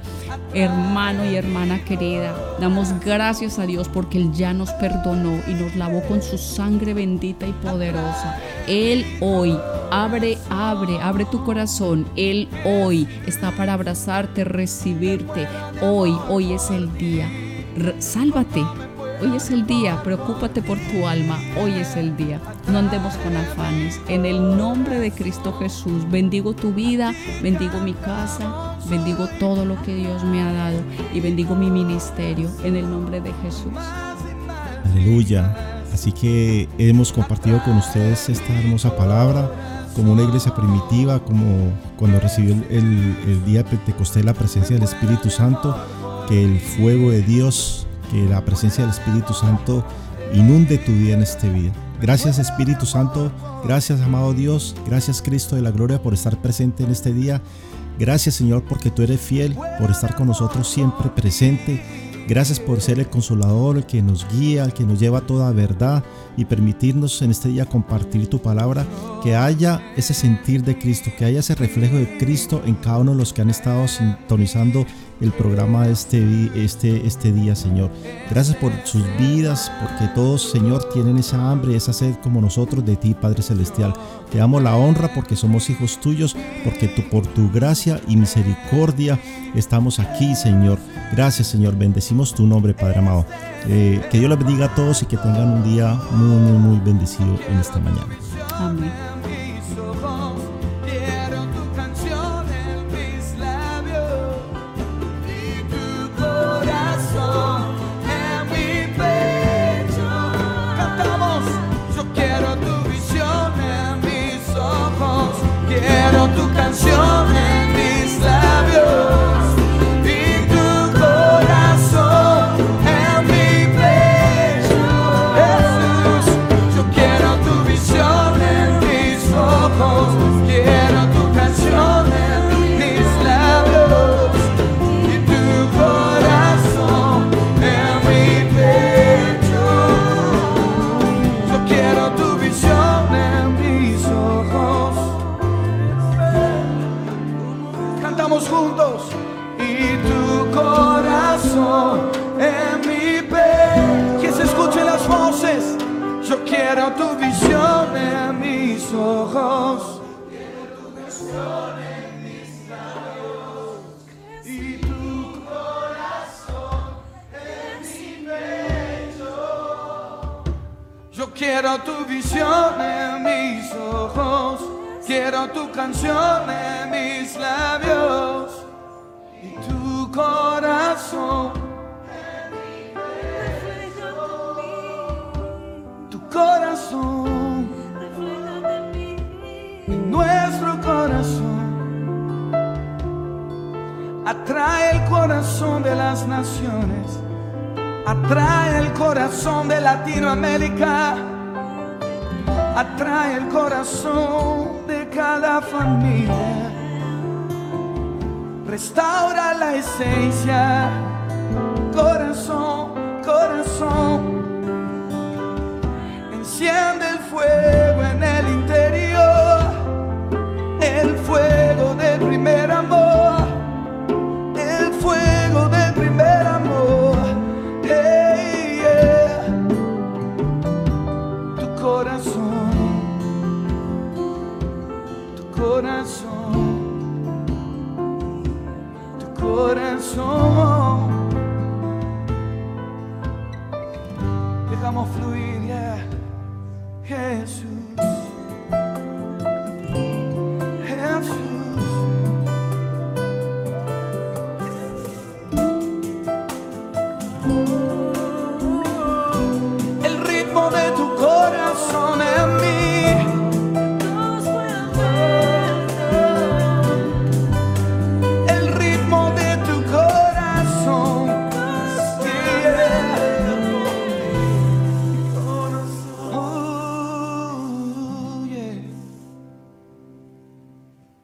Hermano y hermana querida, damos gracias a Dios porque Él ya nos perdonó y nos lavó con su sangre bendita y poderosa. Él hoy abre, abre, abre tu corazón. Él hoy está para abrazarte, recibirte. Hoy, hoy es el día. sálvate. Hoy es el día, preocúpate por tu alma, hoy es el día. No andemos con afanes. En el nombre de Cristo Jesús, bendigo tu vida, bendigo mi casa, bendigo todo lo que Dios me ha dado y bendigo mi ministerio en el nombre de Jesús. Aleluya. Así que hemos compartido con ustedes esta hermosa palabra como una iglesia primitiva, como cuando recibió el, día de Pentecostés la presencia del Espíritu Santo, que el fuego de Dios, que la presencia del Espíritu Santo inunde tu vida en este vida. Gracias Espíritu Santo, gracias amado Dios, gracias Cristo de la Gloria por estar presente en este día. Gracias Señor porque tú eres fiel, por estar con nosotros siempre presente Gracias por ser el consolador, el que nos guía, el que nos lleva a toda verdad y permitirnos en este día compartir tu palabra, que haya ese sentir de Cristo, que haya ese reflejo de Cristo en cada uno de los que han estado sintonizando el programa este, este, este día, Señor. Gracias por sus vidas, porque todos, Señor, tienen esa hambre, esa sed como nosotros de ti, Padre Celestial. Te damos la honra porque somos hijos tuyos, porque tú, por tu gracia y misericordia estamos aquí, Señor. Gracias, Señor. Bendecimos tu nombre, Padre amado. Eh, que Dios les bendiga a todos y que tengan un día muy, muy, muy bendecido en esta mañana. Amén. Quiero tu visión en mis ojos. Quiero tu canción en mis labios. Y tu corazón. Tu corazón. En nuestro corazón. Atrae el corazón de las naciones. Atrae el corazón de Latinoamérica. Atrae el corazón de cada familia. Restaura la esencia.